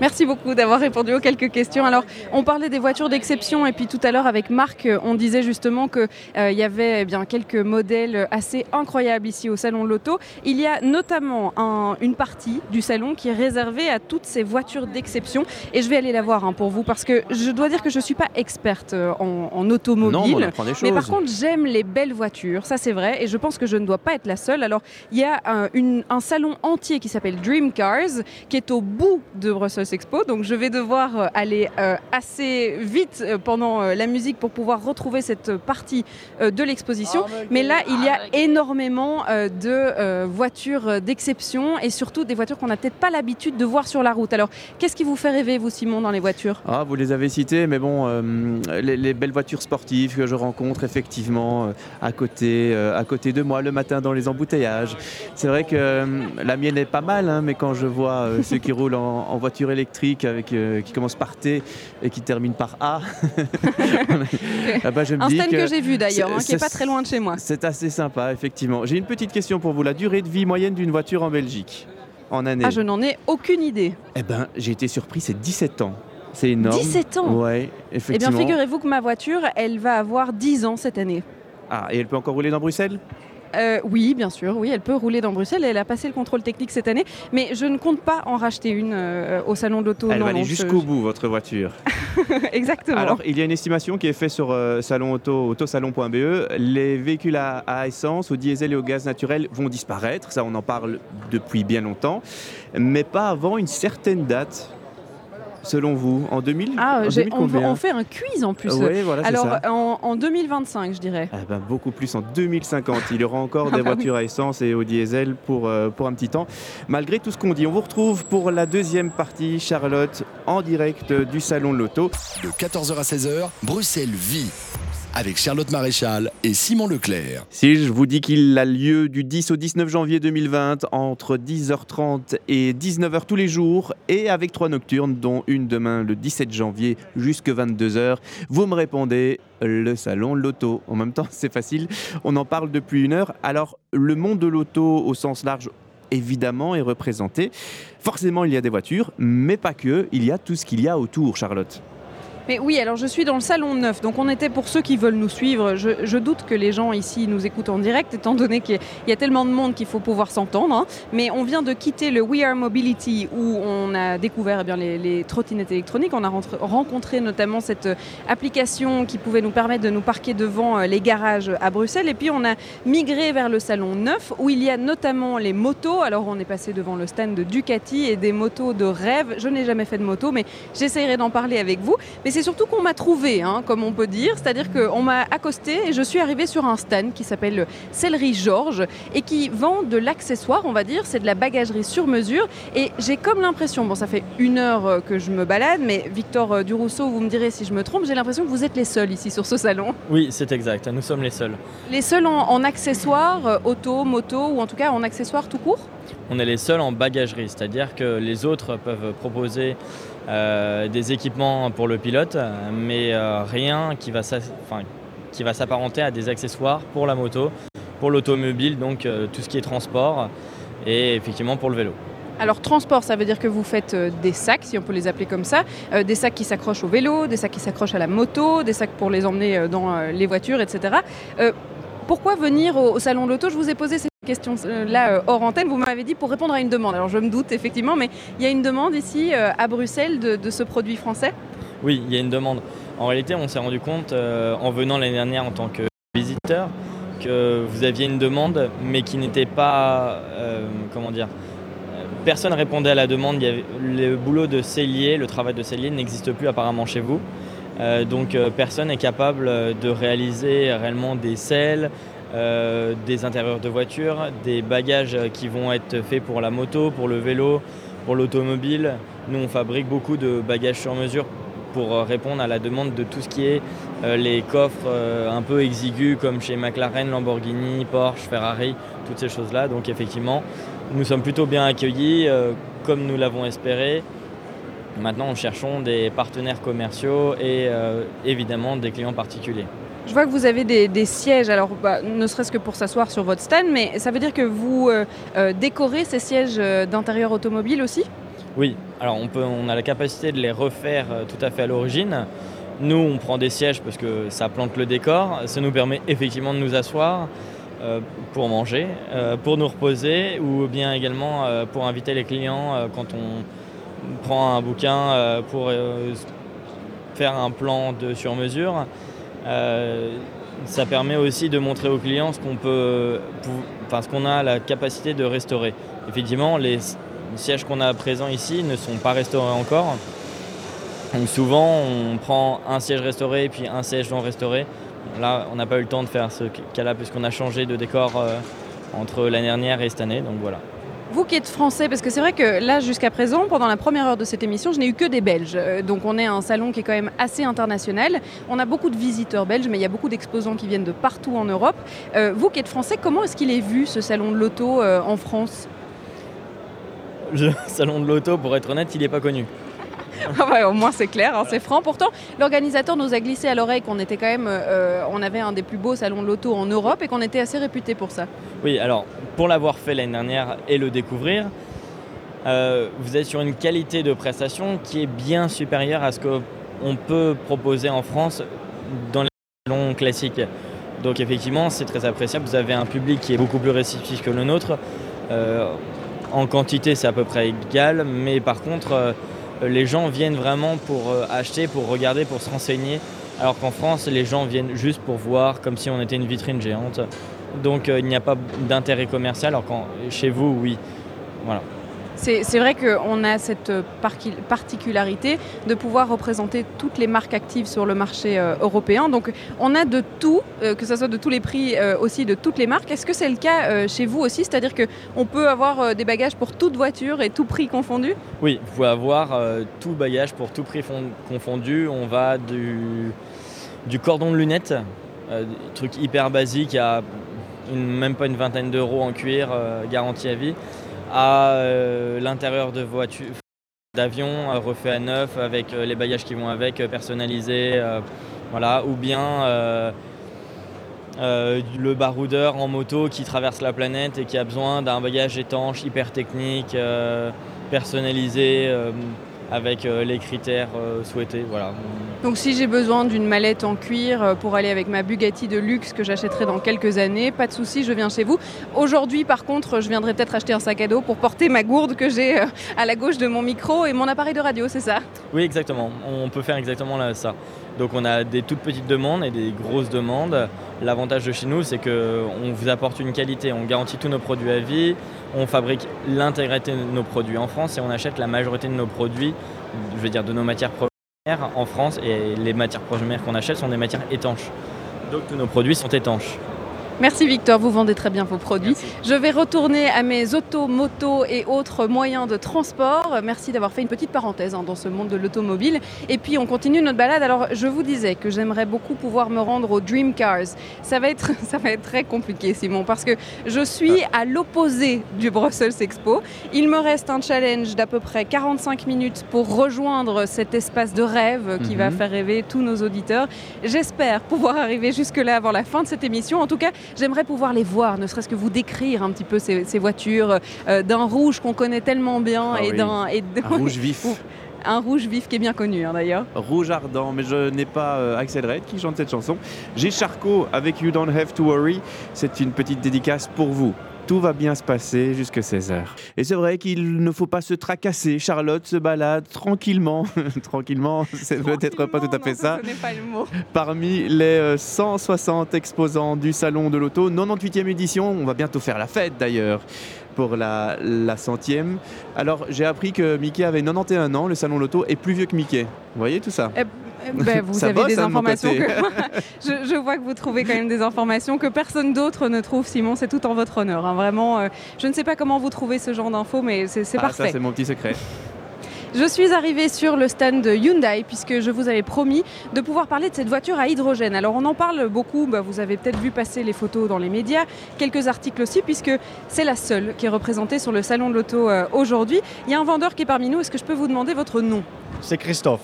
Merci beaucoup d'avoir répondu aux quelques questions. Alors, on parlait des voitures d'exception et puis tout à l'heure avec Marc, euh, on disait justement qu'il y avait eh bien, quelques modèles assez incroyables ici au Salon de l'Auto. Il y a notamment un- une partie du salon qui est réservée à toutes ces voitures d'exception et je vais aller la voir hein, pour vous parce que je dois dire que je ne suis pas experte euh, en, en automobile. Non, mais on des Mais par contre, j'aime les belles voitures, ça c'est vrai, et je pense que je ne dois pas être la seule. Alors, il y a un, une- un salon entier qui s'appelle Dream Cars, qui est au bout de Brussels Expo, donc je vais devoir euh, aller euh, assez vite euh, pendant euh, la musique pour pouvoir retrouver cette partie euh, de l'exposition. Mais là, il y a énormément euh, de euh, voitures d'exception, et surtout des voitures qu'on n'a peut-être pas l'habitude de voir sur la route. Alors, qu'est-ce qui vous fait rêver, vous, Simon, dans les voitures? Ah, vous les avez cités, mais bon, euh, les, les belles voitures sportives que je rencontre effectivement euh, à, côté, euh, à côté de moi le matin dans les embouteillages. C'est vrai que euh, la mienne est pas mal, hein, mais quand je vois euh, ceux qui [LAUGHS] roulent en, en voiture électrique, avec, euh, qui commencent par T et qui terminent par A, [LAUGHS] ah bah, je me Un dis stand que, que j'ai vu d'ailleurs, hein, qui est c'est- pas très loin de chez moi. c'est assez sympa, effectivement. J'ai une petite question pour vous. La durée de vie moyenne d'une voiture en Belgique en année? Ah, je n'en ai aucune idée. Eh ben, j'ai été surpris, c'est 17 ans. C'est énorme. 17 ans? Ouais, Eh effectivement. bien, figurez-vous que ma voiture, elle va avoir 10 ans cette année. Ah, et elle peut encore rouler dans Bruxelles? Euh, oui, bien sûr, oui, elle peut rouler dans Bruxelles. Elle a passé le contrôle technique cette année, mais je ne compte pas en racheter une euh, au salon de l'auto. Elle non, va aller je- jusqu'au bout, votre voiture. [LAUGHS] Exactement. Alors, il y a une estimation qui est faite sur euh, salon auto, autosalon.be. Les véhicules à, à essence, au diesel et au gaz naturel vont disparaître. Ça, on en parle depuis bien longtemps. Mais pas avant une certaine date. Selon vous, en 2000 ah, en j'ai- 2000 on, combien on fait un quiz en plus. Ouais, voilà, c'est Alors, ça. en, en 2025, je dirais. Ah ben, beaucoup plus en 2050. Il y aura encore [LAUGHS] Ah des bah oui. voitures à essence et au diesel pour, euh, pour un petit temps. Malgré tout ce qu'on dit, on vous retrouve pour la deuxième partie, Charlotte, en direct du Salon de l'Auto. De 14h à 16h, Bruxelles vit. Avec Charlotte Maréchal et Simon Leclerc. Si je vous dis qu'il a lieu du 10 au 19 janvier 2020 entre 10h30 et 19h tous les jours et avec trois nocturnes dont une demain le 17 janvier jusque 22h, vous me répondez le salon l'auto. En même temps, [LAUGHS] c'est facile, on en parle depuis une heure. Alors, le monde de l'auto au sens large évidemment est représenté. Forcément, il y a des voitures, mais pas que, il y a tout ce qu'il y a autour, Charlotte. Mais oui, alors je suis dans le salon neuf, donc on était pour ceux qui veulent nous suivre. Je, doute que les gens ici nous écoutent en direct, étant donné qu'il y a- tellement de monde qu'il faut pouvoir s'entendre. hein. Mais on vient de quitter le We Are Mobility où on a découvert eh bien, les, trottinettes électroniques. On a rencontré notamment cette euh, application qui pouvait nous permettre de nous parquer devant euh, les garages à Bruxelles. Et puis on a migré vers le salon neuf où il y a notamment les motos. Alors on est passé devant le stand de Ducati et des motos de rêve. Je n'ai jamais fait de moto, mais j'essaierai d'en parler avec vous. C'est surtout qu'on m'a trouvé, hein, comme on peut dire. C'est-à-dire qu'on m'a accosté et je suis arrivée sur un stand qui s'appelle Céleri Georges et qui vend de l'accessoire, on va dire. C'est de la bagagerie sur mesure. Et j'ai comme l'impression, bon, ça fait une heure euh, que je me balade, mais Victor euh, Durousseau, vous me direz si je me trompe, j'ai l'impression que vous êtes les seuls ici sur ce salon. Oui, c'est exact, nous sommes les seuls. Les seuls en, en accessoires, euh, auto, moto ou en tout cas en accessoires tout court? On est les seuls en bagagerie, c'est-à-dire que les autres peuvent proposer euh, des équipements pour le pilote, mais euh, rien qui va s'apparenter à des accessoires pour la moto, pour l'automobile, donc euh, tout ce qui est transport, et effectivement pour le vélo. Alors transport, ça veut dire que vous faites des sacs, si on peut les appeler comme ça, des sacs qui s'accrochent au vélo, des sacs qui s'accrochent à la moto, des sacs pour les emmener dans les voitures, etc. Pourquoi venir au, au salon de l'auto? Je vous ai posé cette question euh, là euh, hors antenne. Vous m'avez dit pour répondre à une demande. Alors je me doute effectivement, mais il y a une demande ici euh, à Bruxelles de, ce produit français? Oui, il y a une demande. En réalité, on s'est rendu compte en venant l'année dernière en tant que visiteur que vous aviez une demande, mais qui n'était pas, comment dire, personne répondait à la demande. Il y le boulot de cellier, le travail de cellier n'existe plus apparemment chez vous. Donc personne n'est capable de réaliser réellement des selles, euh, des intérieurs de voiture, des bagages qui vont être faits pour la moto, pour le vélo, pour l'automobile. Nous, on fabrique beaucoup de bagages sur mesure pour répondre à la demande de tout ce qui est euh, les coffres euh, un peu exigus comme chez McLaren, Lamborghini, Porsche, Ferrari, toutes ces choses-là. Donc effectivement, nous sommes plutôt bien accueillis comme nous l'avons espéré. Maintenant, nous cherchons des partenaires commerciaux et évidemment des clients particuliers. Je vois que vous avez des, sièges, alors bah, ne serait-ce que pour s'asseoir sur votre stand, mais ça veut dire que vous euh, euh, décorez ces sièges euh, d'intérieur automobile aussi? Oui, alors on, peut, on a la capacité de les refaire tout à fait à l'origine. Nous, on prend des sièges parce que ça plante le décor. Ça nous permet effectivement de nous asseoir pour manger, pour nous reposer ou bien également pour inviter les clients quand on prend un bouquin pour faire un plan de sur mesure. Euh, ça permet aussi de montrer aux clients ce qu'on peut, enfin ce qu'on a la capacité de restaurer. Effectivement, les sièges qu'on a présents ici ne sont pas restaurés encore. Donc souvent, on prend un siège restauré et puis un siège non restauré. Là, on n'a pas eu le temps de faire ce cas-là puisqu'on a changé de décor euh, entre l'année dernière et cette année. Donc voilà. Vous qui êtes français, parce que c'est vrai que là, jusqu'à présent, pendant la première heure de cette émission, je n'ai eu que des Belges. Euh, Donc on est un salon qui est quand même assez international. On a beaucoup de visiteurs belges, mais il y a beaucoup d'exposants qui viennent de partout en Europe. Euh, vous qui êtes français, comment est-ce qu'il est vu ce salon de l'auto euh, en France? Le [LAUGHS] salon de l'auto, pour être honnête, il n'est pas connu. [LAUGHS] Ah Au moins c'est clair, hein, c'est franc. Pourtant, l'organisateur nous a glissé à l'oreille qu'on était quand même, euh, on avait un des plus beaux salons de en Europe et qu'on était assez réputé pour ça. Oui, alors pour l'avoir fait l'année dernière et le découvrir, euh, vous êtes sur une qualité de prestation qui est bien supérieure à ce qu'on peut proposer en France dans les salons classiques. Donc effectivement, c'est très appréciable. Vous avez un public qui est beaucoup plus réceptif que le nôtre. Euh, en quantité, c'est à peu près égal, mais par contre, les gens viennent vraiment pour euh, acheter, pour regarder, pour se renseigner. Alors qu'en France, les gens viennent juste pour voir, comme si on était une vitrine géante. Donc il n'y a pas d'intérêt commercial, alors quand chez vous, oui. Voilà. C'est vrai qu'on a cette particularité de pouvoir représenter toutes les marques actives sur le marché euh, européen. Donc on a de tout, euh, que ce soit de tous les prix euh, aussi, de toutes les marques. Est-ce que c'est le cas chez vous aussi? C'est-à-dire qu'on peut avoir des bagages pour toute voiture et tout prix confondu? Oui, vous pouvez avoir tout bagage pour tout prix confondu. On va du, du cordon de lunettes, truc hyper basique à même pas une vingtaine d'euros en cuir, garantie à vie à euh, l'intérieur de voiture d'avion euh, refait à neuf avec euh, les bagages qui vont avec, personnalisés, voilà, ou bien le baroudeur en moto qui traverse la planète et qui a besoin d'un bagage étanche, hyper technique, personnalisé avec euh, les critères euh, souhaités. Voilà. Donc si j'ai besoin d'une mallette en cuir euh, pour aller avec ma Bugatti de luxe que j'achèterai dans quelques années, pas de souci, je viens chez vous. Aujourd'hui par contre, je viendrai peut-être acheter un sac à dos pour porter ma gourde que j'ai à la gauche de mon micro et mon appareil de radio, c'est ça? Oui, exactement. On peut faire exactement ça. Donc on a des toutes petites demandes et des grosses demandes. L'avantage de chez nous, c'est qu'on vous apporte une qualité, on garantit tous nos produits à vie, on fabrique l'intégralité de nos produits en France et on achète la majorité de nos produits, je veux dire de nos matières premières en France et les matières premières qu'on achète sont des matières étanches. Donc tous nos produits sont étanches. Merci Victor, vous vendez très bien vos produits. Je vais retourner à mes autos, motos et autres moyens de transport. Merci d'avoir fait une petite parenthèse hein, dans ce monde de l'automobile. Et puis on continue notre balade. Alors je vous disais que j'aimerais beaucoup pouvoir me rendre au Dream Cars. Ça va être, [LAUGHS] ça va être très compliqué Simon parce que je suis à l'opposé du Brussels Expo. Il me reste un challenge d'à peu près 45 minutes pour rejoindre cet espace de rêve qui va mhm. faire rêver tous nos auditeurs. J'espère pouvoir arriver jusque-là avant la fin de cette émission. En tout cas, J'aimerais pouvoir les voir, ne serait-ce que vous décrire un petit peu ces, voitures euh, d'un rouge qu'on connaît tellement bien ah et d'un un rouge vif. [LAUGHS] un rouge vif qui est bien connu hein, d'ailleurs. Rouge ardent, mais je n'ai pas euh, Axel Red qui chante cette chanson. J'ai Charcot avec You Don't Have to Worry. C'est une petite dédicace pour vous tout va bien se passer jusqu'à 16h. Et c'est vrai qu'il ne faut pas se tracasser. Charlotte se balade tranquillement. [LAUGHS] tranquillement, c'est peut-être pas tout à fait ça. Pas le mot. Parmi les 160 euh, exposants du Salon de l'Auto, 98e édition, on va bientôt faire la fête d'ailleurs pour la, la centième. Alors j'ai appris que Mickey avait 91 ans, le Salon de l'Auto est plus vieux que Mickey. Vous voyez tout ça? Eh, ben, vous avez des informations que [LAUGHS] je, vois que vous trouvez quand même des informations que personne d'autre ne trouve. Simon, c'est tout en votre honneur. Hein. Vraiment, euh, je ne sais pas comment vous trouvez ce genre d'infos, mais c'est ah, parfait. Ça, c'est mon petit secret. Je suis arrivée sur le stand de Hyundai puisque je vous avais promis de pouvoir parler de cette voiture à hydrogène. Alors on en parle beaucoup, bah, vous avez peut-être vu passer les photos dans les médias, quelques articles aussi puisque c'est la seule qui est représentée sur le salon de l'auto euh, aujourd'hui. Il y a un vendeur qui est parmi nous, est-ce que je peux vous demander votre nom? C'est Christophe.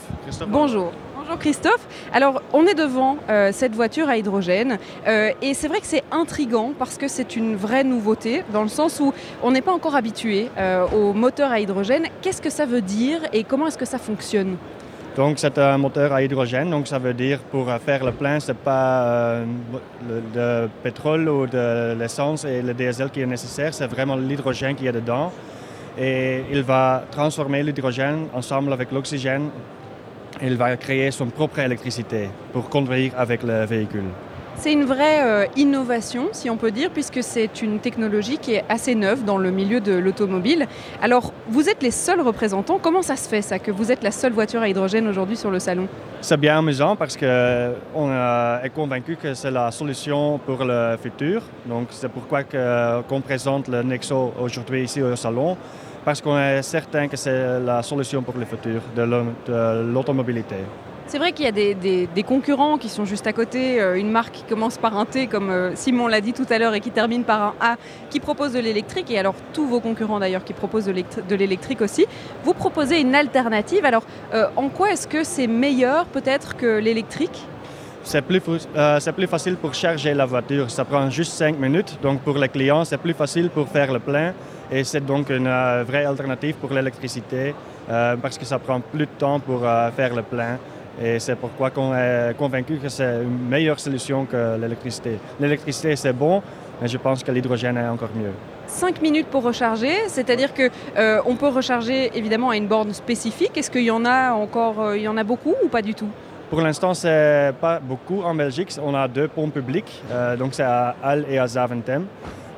Bonjour. Bonjour Christophe. Alors, on est devant euh, cette voiture à hydrogène euh, et c'est vrai que c'est intrigant parce que c'est une vraie nouveauté dans le sens où on n'est pas encore habitué euh, au moteur à hydrogène. Qu'est-ce que ça veut dire et comment est-ce que ça fonctionne? Donc c'est un moteur à hydrogène, donc ça veut dire pour faire le plein, ce n'est pas le, pétrole ou de l'essence et le diesel qui est nécessaire, c'est vraiment l'hydrogène qui est dedans. Et il va transformer l'hydrogène ensemble avec l'oxygène il va créer son propre électricité pour conduire avec le véhicule. C'est une vraie euh, innovation, si on peut dire, puisque c'est une technologie qui est assez neuve dans le milieu de l'automobile. Alors, vous êtes les seuls représentants. Comment ça se fait, ça, que vous êtes la seule voiture à hydrogène aujourd'hui sur le salon? C'est bien amusant parce qu'on est convaincu que c'est la solution pour le futur. Donc, c'est pourquoi qu'on présente le Nexo aujourd'hui ici au salon parce qu'on est certain que c'est la solution pour le futur de l'automobilité. C'est vrai qu'il y a des, concurrents qui sont juste à côté, euh, une marque qui commence par un T, comme euh, Simon l'a dit tout à l'heure, et qui termine par un A, qui propose de l'électrique, et alors tous vos concurrents d'ailleurs qui proposent de l'électrique aussi. Vous proposez une alternative, alors euh, en quoi est-ce que c'est meilleur peut-être que l'électrique? C'est plus, plus, facile pour charger la voiture. Ça prend juste 5 minutes. Donc pour les clients, c'est plus facile pour faire le plein. Et c'est donc une euh, vraie alternative pour l'électricité euh, parce que ça prend plus de temps pour euh, faire le plein. Et c'est pourquoi on est convaincu que c'est une meilleure solution que l'électricité. L'électricité, c'est bon, mais je pense que l'hydrogène est encore mieux. 5 minutes pour recharger, c'est-à-dire que on peut recharger évidemment à une borne spécifique. Est-ce qu'il y en a encore, il y en a beaucoup ou pas du tout? Pour l'instant, c'est pas beaucoup en Belgique. On a deux pompes publiques, euh, donc c'est à Halle et à Zaventem.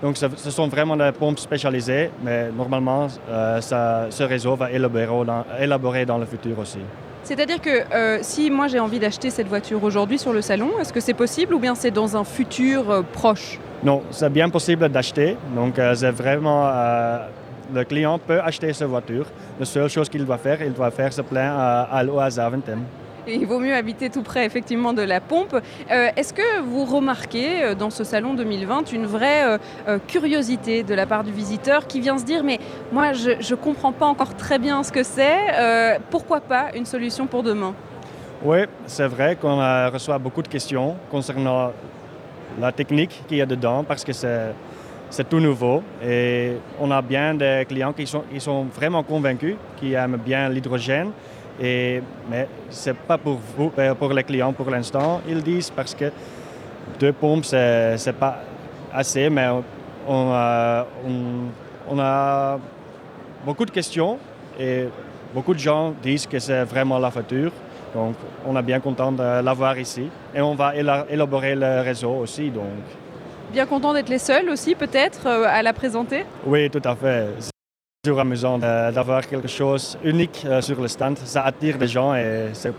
Donc ce, ce sont vraiment des pompes spécialisées, mais normalement, euh, ça- ce réseau va élaborer dans, élaborer dans le futur aussi. C'est-à-dire que euh, si moi j'ai envie d'acheter cette voiture aujourd'hui sur le salon, est-ce que c'est possible ou bien c'est dans un futur euh, proche? Non, c'est bien possible d'acheter. Donc, euh, c'est vraiment. le client peut acheter sa voiture. La seule chose qu'il doit faire, il doit faire se plaindre à Zaventem. Et il vaut mieux habiter tout près effectivement de la pompe. Euh, Est-ce que vous remarquez euh, dans ce salon 2020 une vraie euh, curiosité de la part du visiteur qui vient se dire mais moi je ne comprends pas encore très bien ce que c'est, pourquoi pas une solution pour demain? Oui, c'est vrai qu'on reçoit beaucoup de questions concernant la technique qu'il y a dedans parce que c'est, tout nouveau. Et on a bien des clients qui sont vraiment convaincus, qui aiment bien l'hydrogène. Et, mais ce n'est pas pour vous, euh, pour les clients pour l'instant. Ils disent parce que deux pompes, c'est, c'est pas assez, mais on, euh, on- on a beaucoup de questions et beaucoup de gens disent que c'est vraiment la future. Donc, on est bien content de l'avoir ici. Et on va éla- élaborer le réseau aussi. Donc, Bien content d'être les seuls aussi peut-être euh, à la présenter? Oui, tout à fait. C'est toujours amusant de- d'avoir quelque chose unique euh, sur le stand. Ça attire des gens et c'est-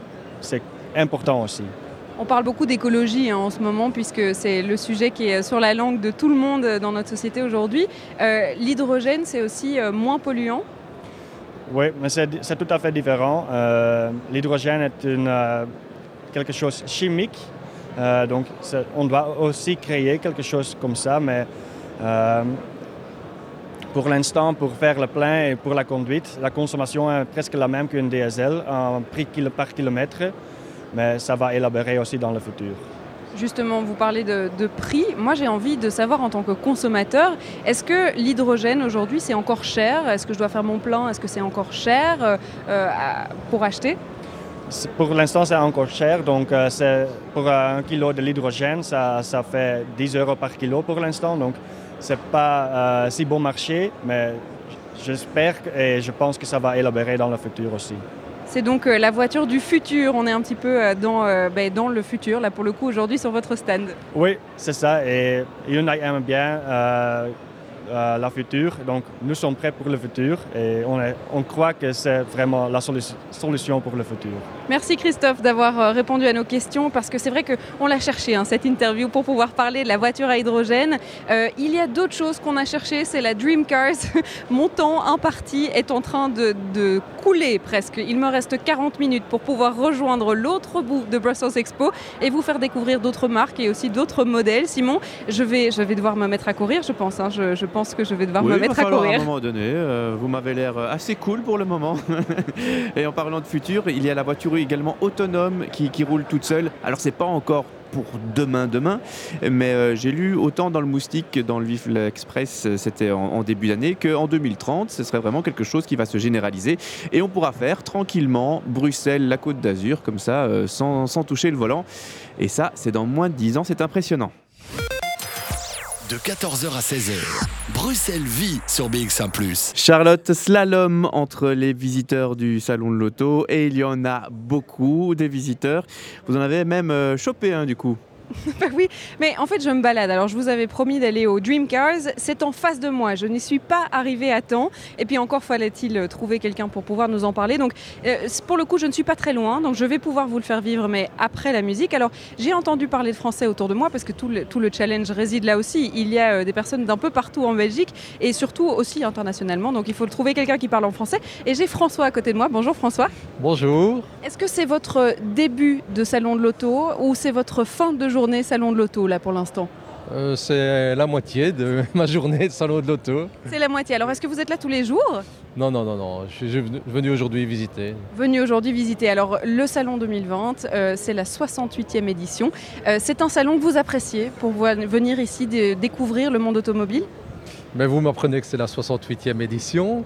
important aussi. On parle beaucoup d'écologie hein, en ce moment puisque c'est le sujet qui est sur la langue de tout le monde euh, dans notre société aujourd'hui. Euh, L'hydrogène c'est aussi euh, moins polluant? Oui, mais c'est tout à fait différent. Euh, L'hydrogène est une, euh, quelque chose chimique. Euh, donc, on doit aussi créer quelque chose comme ça, mais euh, pour l'instant, pour faire le plein et pour la conduite, la consommation est presque la même qu'une diesel en prix par kilomètre, mais ça va élaborer aussi dans le futur. Justement, vous parlez de, de prix. Moi, j'ai envie de savoir en tant que consommateur, est-ce que l'hydrogène aujourd'hui c'est encore cher? Est-ce que je dois faire mon plein? Est-ce que c'est encore cher euh, euh, pour acheter? Pour l'instant, c'est encore cher. Donc, euh, pour un kilo de l'hydrogène, ça, ça fait 10 euros par kilo pour l'instant. Donc, c'est pas euh, si bon marché, mais j'espère et je pense que ça va élaborer dans le futur aussi. C'est donc euh, la voiture du futur. On est un petit peu euh, dans, euh, ben, dans le futur, là pour le coup, aujourd'hui sur votre stand. Oui, c'est ça. Et Hyundai aime bien la future. Donc, nous sommes prêts pour le futur et on, on croit que c'est vraiment la solu- solution pour le futur. Merci Christophe d'avoir euh, répondu à nos questions parce que c'est vrai qu'on l'a cherché hein, cette interview pour pouvoir parler de la voiture à hydrogène. Euh, il y a d'autres choses qu'on a cherché, c'est la Dream Cars. [LAUGHS] Mon temps imparti est en train de, de couler presque. Il me reste 40 minutes pour pouvoir rejoindre l'autre bout de Brussels Expo et vous faire découvrir d'autres marques et aussi d'autres modèles. Simon, je vais, je vais devoir me mettre à courir, je pense. hein. Je, je pense que je vais devoir Oui, me mettre à courir. à un moment donné. euh, vous m'avez l'air euh, assez cool pour le moment. [LAUGHS] Et en parlant de futur, il y a la voiture également autonome qui, qui roule toute seule. Alors c'est pas encore pour demain demain, mais euh, j'ai lu autant dans le Moustique que dans le Vif l'Express, euh, c'était en, en début d'année, qu'en 2030, ce serait vraiment quelque chose qui va se généraliser et on pourra faire tranquillement Bruxelles, la Côte d'Azur, comme ça, euh, sans, sans toucher le volant. Et ça, c'est dans moins de 10 ans, c'est impressionnant. De 14h à 16h, Bruxelles vit sur BX1 +. Charlotte, slalom entre les visiteurs du salon de l'auto et il y en a beaucoup des visiteurs. Vous en avez même euh, chopé un du coup. [LAUGHS] Bah oui, mais en fait je me balade. Alors je vous avais promis d'aller au Dream Cars, c'est en face de moi. Je n'y suis pas arrivée à temps. Et puis encore fallait-il euh, trouver quelqu'un pour pouvoir nous en parler. Donc euh, pour le coup je ne suis pas très loin, donc je vais pouvoir vous le faire vivre, mais après la musique. Alors j'ai entendu parler de français autour de moi parce que tout le, tout le challenge réside là aussi. Il y a euh, des personnes d'un peu partout en Belgique et surtout aussi internationalement. Donc il faut trouver quelqu'un qui parle en français. Et j'ai François à côté de moi. Bonjour François. Bonjour. Est-ce que c'est votre début de salon de l'auto ou c'est votre fin de journée salon de l'auto là pour l'instant Euh, c'est la moitié de [LAUGHS] ma journée de salon de l'auto. C'est la moitié. Alors est-ce que vous êtes là tous les jours? Non, non, non, non. Je suis venu- aujourd'hui visiter. Venu aujourd'hui visiter. Alors le salon 2020, euh, c'est la 68e édition. Euh, c'est un salon que vous appréciez pour venir ici dé- découvrir le monde automobile? Mais vous m'apprenez que c'est la 68e édition.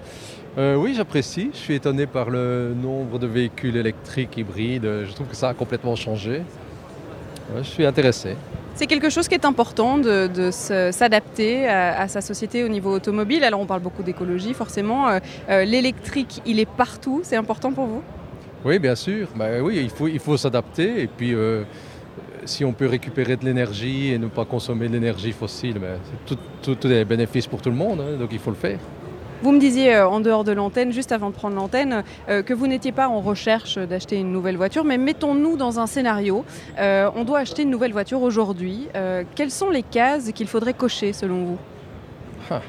Oui, j'apprécie. Je suis étonné par le nombre de véhicules électriques hybrides. Je trouve que ça a complètement changé. Ouais, je suis intéressé. C'est quelque chose qui est important de, s'adapter à, à sa société au niveau automobile. Alors on parle beaucoup d'écologie forcément. Euh, euh, L'électrique, il est partout. C'est important pour vous? Oui, bien sûr. Ben oui, il faut, il faut s'adapter. Et puis, euh, si on peut récupérer de l'énergie et ne pas consommer de l'énergie fossile, ben, c'est tout, tout, tout est bénéfice pour tout le monde. hein, donc, il faut le faire. Vous me disiez euh, en dehors de l'antenne, juste avant de prendre l'antenne, euh, que vous n'étiez pas en recherche d'acheter une nouvelle voiture, mais mettons-nous dans un scénario. Euh, on doit acheter une nouvelle voiture aujourd'hui. Quelles sont les cases qu'il faudrait cocher selon vous? Ah,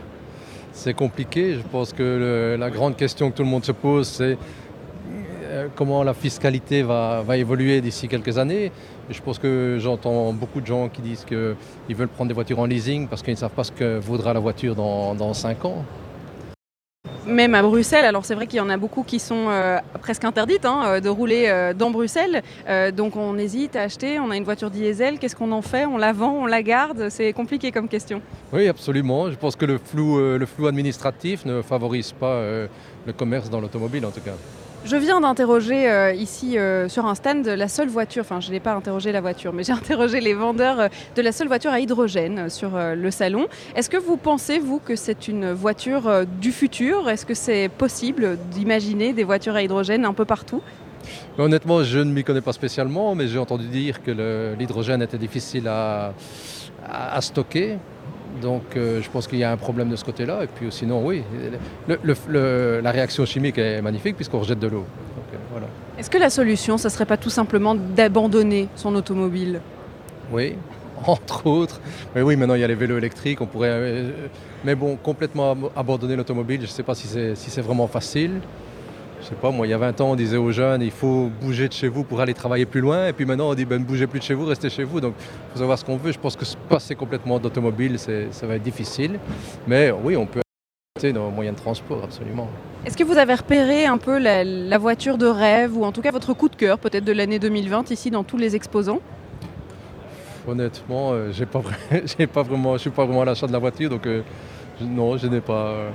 C'est compliqué. Je pense que la grande question que tout le monde se pose, c'est comment la fiscalité va, évoluer d'ici quelques années. Je pense que j'entends beaucoup de gens qui disent qu'ils veulent prendre des voitures en leasing parce qu'ils ne savent pas ce que vaudra la voiture dans, dans 5 ans. Même à Bruxelles, alors c'est vrai qu'il y en a beaucoup qui sont euh, presque interdites hein, euh, de rouler euh, dans Bruxelles. Donc on hésite à acheter, on a une voiture diesel, qu'est-ce qu'on en fait? On la vend, on la garde? C'est compliqué comme question. Oui, absolument. Je pense que le flou, administratif ne favorise pas le commerce dans l'automobile en tout cas. Je viens d'interroger euh, ici euh, sur un stand la seule voiture, enfin je n'ai pas interrogé la voiture, mais j'ai [LAUGHS] interrogé les vendeurs euh, de la seule voiture à hydrogène sur le salon. Est-ce que vous pensez, vous, que c'est une voiture du futur? Est-ce que c'est possible d'imaginer des voitures à hydrogène un peu partout? Honnêtement, je ne m'y connais pas spécialement, mais j'ai entendu dire que l'hydrogène était difficile à stocker. Donc euh, je pense qu'il y a un problème de ce côté-là. Et puis sinon, oui, le- le- le- la réaction chimique est magnifique puisqu'on rejette de l'eau. Euh, voilà. Est-ce que la solution, ça serait pas tout simplement d'abandonner son automobile? Oui, [LAUGHS] entre autres. Mais oui, maintenant il y a les vélos électriques, on pourrait. euh, mais bon, complètement ab- abandonner l'automobile, je ne sais pas si c'est si c'est vraiment facile. Je sais pas, moi, il y a 20 ans, on disait aux jeunes, il faut bouger de chez vous pour aller travailler plus loin. Et puis maintenant, on dit, ben, ne bougez plus de chez vous, restez chez vous. Donc, il faut savoir ce qu'on veut. Je pense que se passer complètement d'automobile, ça va être difficile. Mais oui, on peut adapter nos moyens de transport, absolument. Est-ce que vous avez repéré un peu la, la voiture de rêve ou en tout cas votre coup de cœur peut-être de l'année 2020 ici dans tous les exposants? Honnêtement, euh, [LAUGHS] j'ai pas, vraiment, je suis pas vraiment à l'achat de la voiture, donc euh, je- non, je n'ai pas, euh,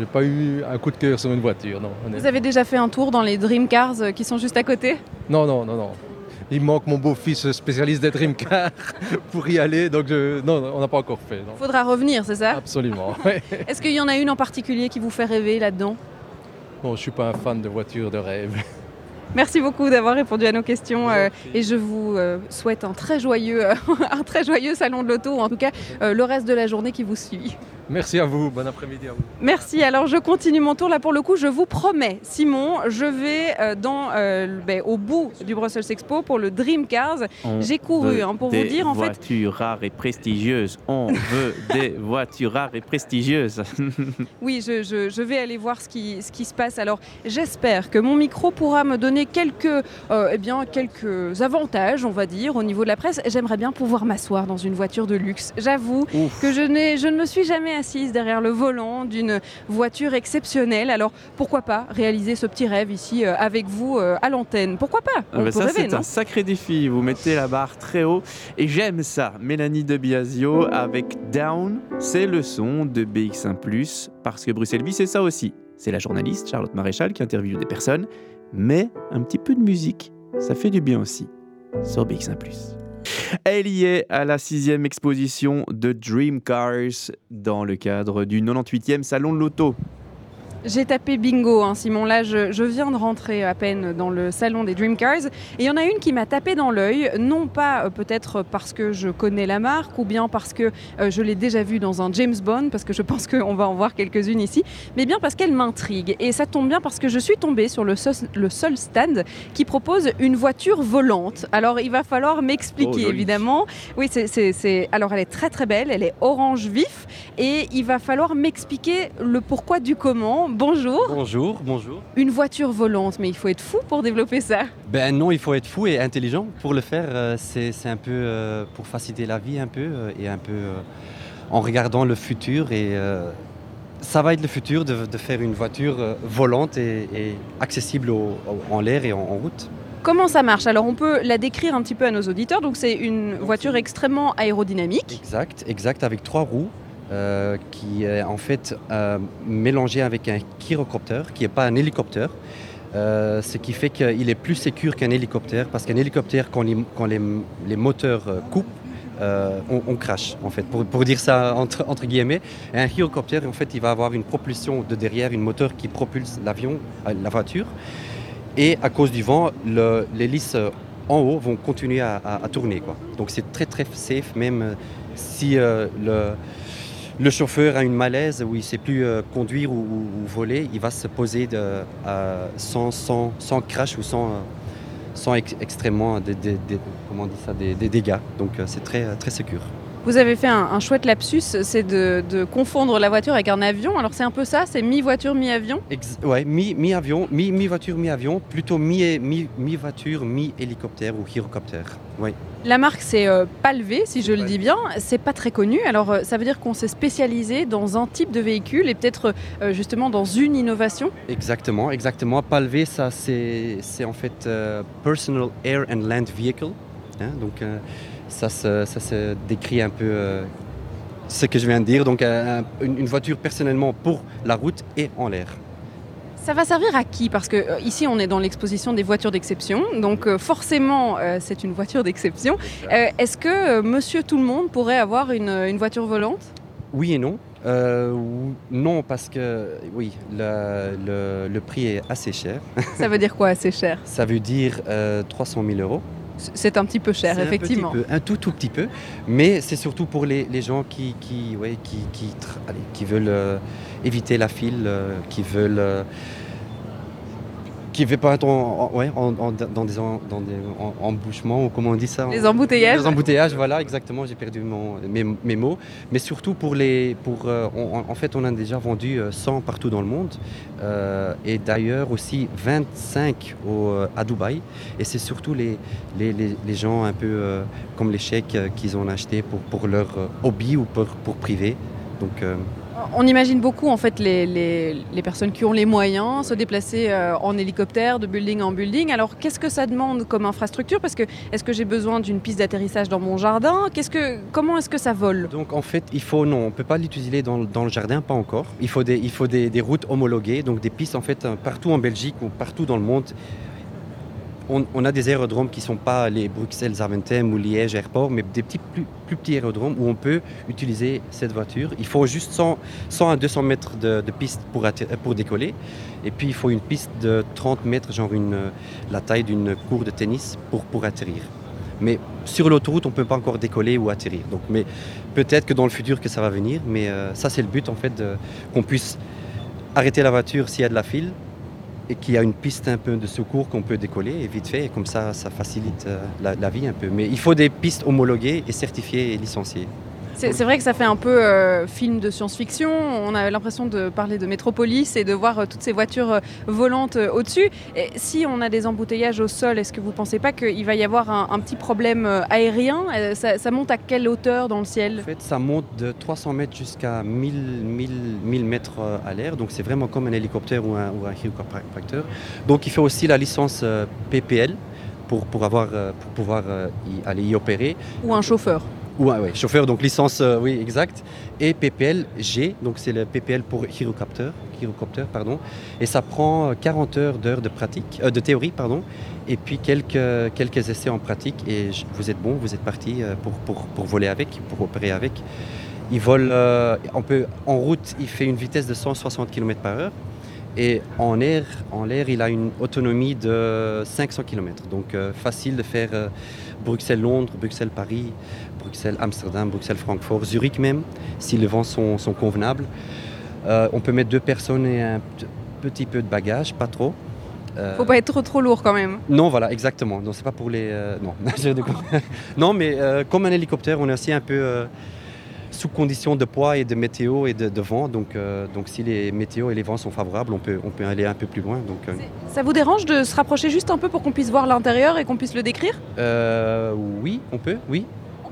j'ai pas eu un coup de cœur sur une voiture, non. Vous avez déjà fait un tour dans les Dream Cars euh, qui sont juste à côté? Non, non, non, non. Il manque mon beau-fils spécialiste des Dream Cars [LAUGHS] pour y aller, donc je- non, on n'a pas encore fait. non. Faudra revenir, c'est ça? Absolument. [LAUGHS] ouais. [LAUGHS] Est-ce qu'il y en a une en particulier qui vous fait rêver là-dedans? Bon, je suis pas un fan de voitures de rêve. Merci beaucoup d'avoir répondu à nos questions euh, et je vous euh, souhaite un très joyeux, un très joyeux salon de l'auto ou en tout cas le reste de la journée qui vous suit. Merci à vous, bon après-midi à vous. Merci. Alors je continue mon tour là pour le coup. Je vous promets, Simon, je vais euh, dans euh, ben, au bout du Brussels Expo pour le Dream Cars. J'ai couru hein, pour des vous dire en fait. voitures rares et prestigieuses. On [LAUGHS] veut des voitures rares et prestigieuses. [LAUGHS] Oui, je, je- je vais aller voir ce qui, ce qui se passe. Alors, j'espère que mon micro pourra me donner quelques, euh, eh bien, quelques avantages, on va dire, au niveau de la presse. J'aimerais bien pouvoir m'asseoir dans une voiture de luxe. J'avoue que je, je ne me suis jamais assise derrière le volant d'une voiture exceptionnelle. Alors, pourquoi pas réaliser ce petit rêve ici euh, avec vous euh, à l'antenne? Pourquoi pas? Ah On bah peut ça, rêver, c'est non? un sacré défi. Vous mettez la barre très haut. Et j'aime ça. Mélanie de Biasio avec Down, c'est le son de BX1, parce que Bruxelles Vie, c'est ça aussi. C'est la journaliste Charlotte Maréchal qui interviewe des personnes, mais un petit peu de musique, ça fait du bien aussi. Sur BX1. Elle y est à la sixième exposition de Dream Cars dans le cadre du 98e Salon de l'Auto. J'ai tapé bingo, hein, Simon. Là, je, je viens de rentrer à peine dans le salon des Dream Cars. Et il y en a une qui m'a tapé dans l'œil, non pas euh, peut-être parce que je connais la marque ou bien parce que euh, je l'ai déjà vue dans un James Bond, parce que je pense [LAUGHS] qu'on va en voir quelques-unes ici, mais bien parce qu'elle m'intrigue. Et ça tombe bien parce que je suis tombée sur le, seul- le seul stand qui propose une voiture volante. Alors, il va falloir m'expliquer, Oh, évidemment. Oui, c'est- Alors, elle est très très belle, elle est orange vif. Et il va falloir m'expliquer le pourquoi du comment. Bonjour. Bonjour, bonjour. Une voiture volante, mais il faut être fou pour développer ça. Ben non, il faut être fou et intelligent pour le faire. euh, C'est un peu euh, pour faciliter la vie un peu euh, et un peu en regardant le futur et ça va être le futur de, de faire une voiture volante et, et accessible au- au- en l'air et en, en route. Comment ça marche? Alors, on peut la décrire un petit peu à nos auditeurs. Donc, c'est une voiture extrêmement aérodynamique. Exact, exact, avec trois roues euh, qui est en fait euh, mélangé avec un gyrocoptère, qui n'est pas un hélicoptère. Euh, ce qui fait qu'il est plus sécur qu'un hélicoptère, parce qu'un hélicoptère, quand les, quand les, les moteurs euh, coupent, on, crache, en fait, pour, pour dire ça entre, entre guillemets. Et un gyrocoptère, en fait, il va avoir une propulsion de derrière, une moteur qui propulse l'avion, la voiture. Et à cause du vent, l'hélice en haut vont continuer à, tourner. Quoi. Donc c'est très très safe, même si le, le chauffeur a une malaise où il ne sait plus euh, conduire ou, voler, il va se poser sans, sans, crash ou sans, euh, extrêmement des, on dit ça, des, dégâts. Donc euh, c'est très, très sécure. Vous avez fait un, un chouette lapsus, c'est de, de confondre la voiture avec un avion. Alors c'est un peu ça, c'est mi-voiture, mi-avion? Ex- ouais, mi- mi-avion, mi, mi-voiture, mi-avion, plutôt mi- mi- mi-voiture, mi-hélicoptère ou gyrocoptère. Ouais. La marque c'est euh, Palvé, si je le dis bien. C'est pas très connu. Alors euh, ça veut dire qu'on s'est spécialisé dans un type de véhicule et peut-être euh, justement dans une innovation. Exactement, exactement. Palvé, ça c'est en fait Personal Air and Land Vehicle. hein. donc ça, se, ça se décrit un peu euh, ce que je viens de dire. Donc euh, un- une, une voiture personnellement pour la route et en l'air. Ça va servir à qui? Parce que euh, ici on est dans l'exposition des voitures d'exception, donc euh, forcément euh, c'est une voiture d'exception. Est-ce que Monsieur Tout le Monde pourrait avoir une, une voiture volante? Oui et non. Non, parce que oui, le, le- le prix est assez cher. Ça veut dire quoi assez cher? [LAUGHS] Ça veut dire euh, 300 000 euros. C'est un petit peu cher, un effectivement. petit peu, un tout tout petit peu, mais c'est surtout pour les, les gens qui, qui, ouais, qui, qui, tra- allez, qui veulent euh, éviter la file, euh, qui veulent... euh, qui ne veulent pas être en- en- ouais, en- dans des, dans des en- embouchements, ou comment on dit ça Les embouteillages. Les embouteillages, voilà, exactement, j'ai perdu mon, mes, mes mots. Mais surtout pour les... Pour, euh, on- en- fait, on a déjà vendu euh, 100 partout dans le monde, euh, et d'ailleurs aussi 25 au, euh, à Dubaï. Et c'est surtout les, les, les- les gens un peu euh, comme les chèques euh, qu'ils ont acheté pour, pour leur euh, hobby ou pour, pour privé. Donc, euh, On imagine beaucoup en fait les, les- personnes qui ont les moyens se déplacer euh, en hélicoptère de building en building. Alors qu'est-ce que ça demande comme infrastructure? Parce que est-ce que j'ai besoin d'une piste d'atterrissage dans mon jardin? Que comment est-ce que ça vole? Donc en fait, il faut non, on peut pas l'utiliser dans, dans le jardin, pas encore. Il faut des, il faut des routes homologuées, donc des pistes en fait euh, partout en Belgique ou partout dans le monde. On, a des aérodromes qui sont pas les Bruxelles Zaventem ou Liège Airport, mais des petits plus, petits aérodromes où on peut utiliser cette voiture. Il faut juste 100, 100 à 200 mètres de, piste pour, décoller, et puis il faut une piste de 30 mètres, genre la taille d'une cour de tennis pour, atterrir. Mais sur l'autoroute, on ne peut pas encore décoller ou atterrir. Donc, mais peut-être que dans le futur que ça va venir. Mais euh, ça, c'est le but en fait, qu'on puisse arrêter la voiture s'il y a de la file et qu'il y a une piste un peu de secours qu'on peut décoller et vite fait. Et comme ça, ça facilite euh, la, la vie un peu. Mais il faut des pistes homologuées et certifiées et licenciées. C'est vrai que ça fait un peu euh, film de science-fiction. On a l'impression de parler de métropolis et de voir euh, toutes ces voitures euh, volantes au-dessus. Si on a des embouteillages au sol, est-ce que vous ne pensez pas qu'il va y avoir un, un petit problème aérien? Ça, ça monte à quelle hauteur dans le ciel? En fait, ça monte de 300 mètres jusqu'à 1000, 1000, 1000 mètres à l'air. Donc c'est vraiment comme un hélicoptère ou un, ou un hélicoptère. Donc il fait aussi la licence PPL pour, pour, avoir, pour pouvoir y- aller y opérer. Ou un chauffeur Ou un ouais, chauffeur, donc licence, euh, oui, exact. Et PPL G, donc c'est le PPL pour gyrocopter, pardon. Et ça prend euh, 40 heures d'heures de pratique, euh, de théorie, pardon. Et puis quelques, quelques essais en pratique. Et vous êtes bon, vous êtes parti euh, pour, pour, pour voler avec, pour opérer avec. Il vole, euh, on peut, en route, il fait une vitesse de 160 km par heure. Et en air, en l'air, il a une autonomie de 500 km. Donc euh, facile de faire euh, Bruxelles-Londres, Bruxelles-Paris, Bruxelles-Amsterdam, Bruxelles-Francfort, Zurich même, si les vents sont, sont convenables. Euh, on peut mettre deux personnes et un petit peu de bagages, pas trop. Euh, Faut pas être trop trop lourd quand même. non, voilà, exactement. Non, c'est pas pour les. euh, non, [LAUGHS] [LAUGHS] non, mais euh, comme un hélicoptère, on est aussi un peu sous condition de poids et de météo et de, de vent. Donc, euh, donc, si les météos et les vents sont favorables, on peut, on peut aller un peu plus loin. Donc, euh, Ça vous dérange de se rapprocher juste un peu pour qu'on puisse voir l'intérieur et qu'on puisse le décrire? Euh, oui, on peut, oui.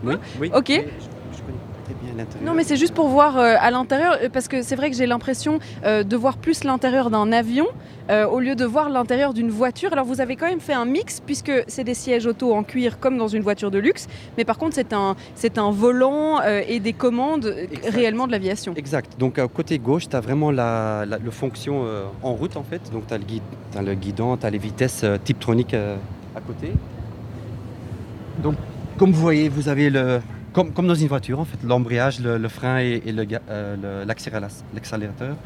Oui, oui. Ok. Je, je connais pas très bien l'intérieur. Non, mais c'est juste pour voir euh, à l'intérieur, euh, parce que c'est vrai que j'ai l'impression euh, de voir plus l'intérieur d'un avion euh, au lieu de voir l'intérieur d'une voiture. Alors vous avez quand même fait un mix, puisque c'est des sièges auto en cuir comme dans une voiture de luxe, mais par contre c'est un, c'est un volant euh, et des commandes réellement de l'aviation. Exact. Donc, euh, côté gauche, tu as vraiment la, la- le fonction euh, en route, en fait. Donc, tu as, le guidon, tu as les vitesses euh, Tiptronic euh, à côté. Donc, comme vous voyez, vous avez le. Comme, comme dans une voiture, en fait, l'embrayage, le, frein et, euh, l'accélérateur.